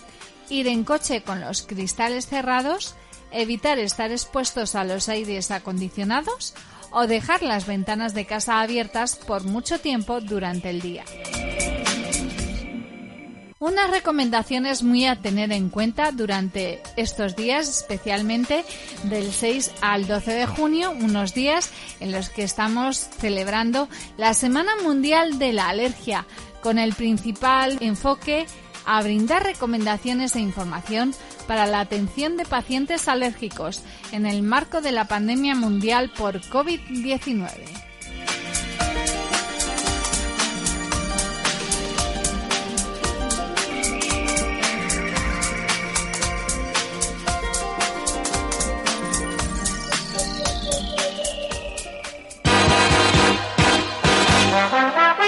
ir en coche con los cristales cerrados, evitar estar expuestos a los aires acondicionados o dejar las ventanas de casa abiertas por mucho tiempo durante el día. Unas recomendaciones muy a tener en cuenta durante estos días, especialmente del 6 al 12 de junio, unos días en los que estamos celebrando la Semana Mundial de la Alergia, con el principal enfoque a brindar recomendaciones e información para la atención de pacientes alérgicos en el marco de la pandemia mundial por COVID-19.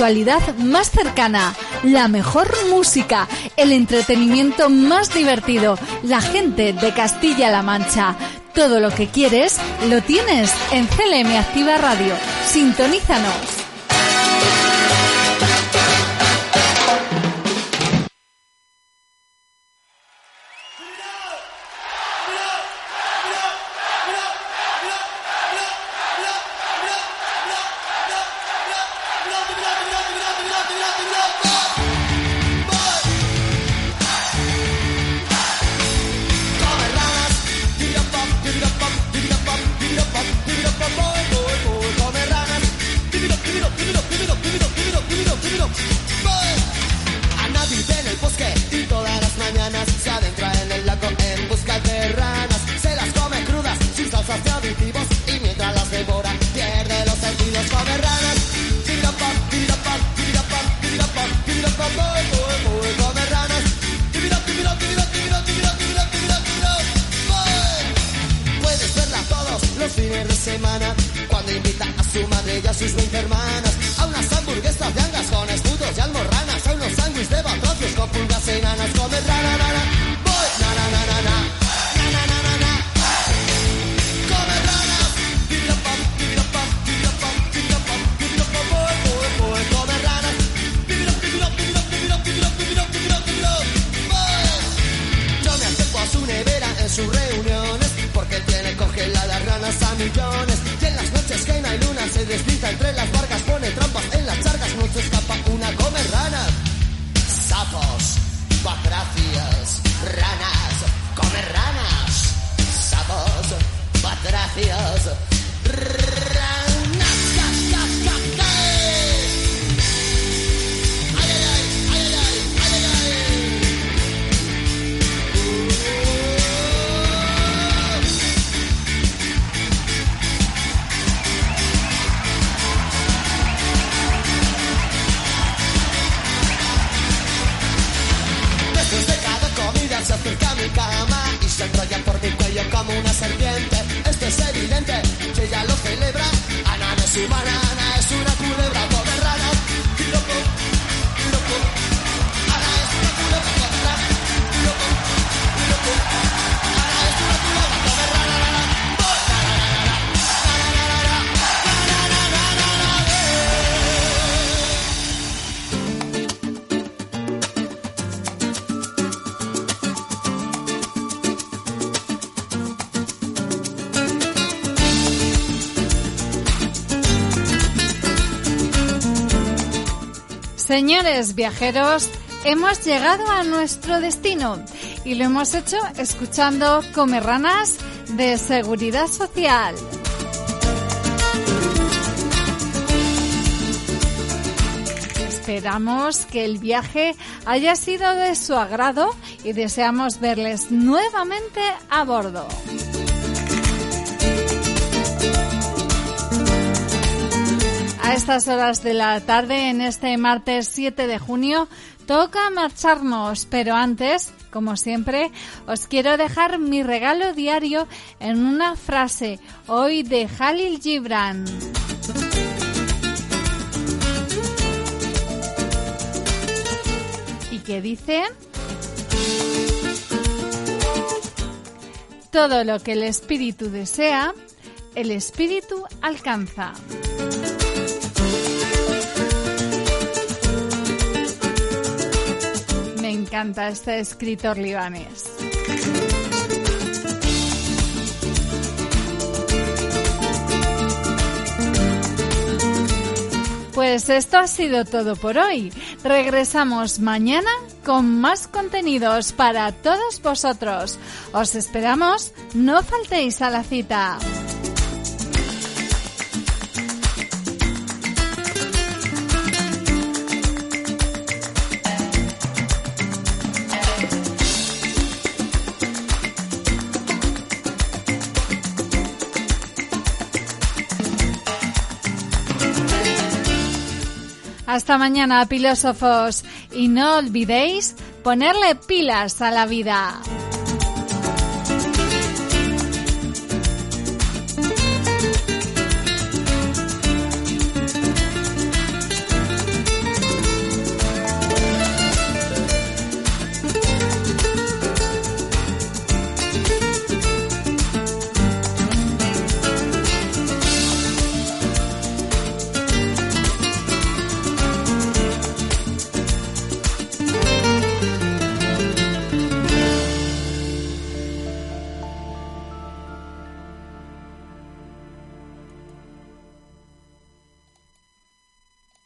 Actualidad más cercana, la mejor música, el entretenimiento más divertido, la gente de Castilla-La Mancha. Todo lo que quieres lo tienes en CLM Activa Radio. Sintonízanos. Señores viajeros, hemos llegado a nuestro destino y lo hemos hecho escuchando Comerranas de Seguridad Social. Esperamos que el viaje haya sido de su agrado y deseamos verles nuevamente a bordo. A estas horas de la tarde, en este martes 7 de junio, toca marcharnos, pero antes, como siempre, os quiero dejar mi regalo diario en una frase, hoy de Halil Gibran. ¿Y qué dice? Todo lo que el espíritu desea, el espíritu alcanza. Encanta este escritor libanés. Pues esto ha sido todo por hoy. Regresamos mañana con más contenidos para todos vosotros. Os esperamos, no faltéis a la cita. Hasta mañana, filósofos. Y no olvidéis ponerle pilas a la vida.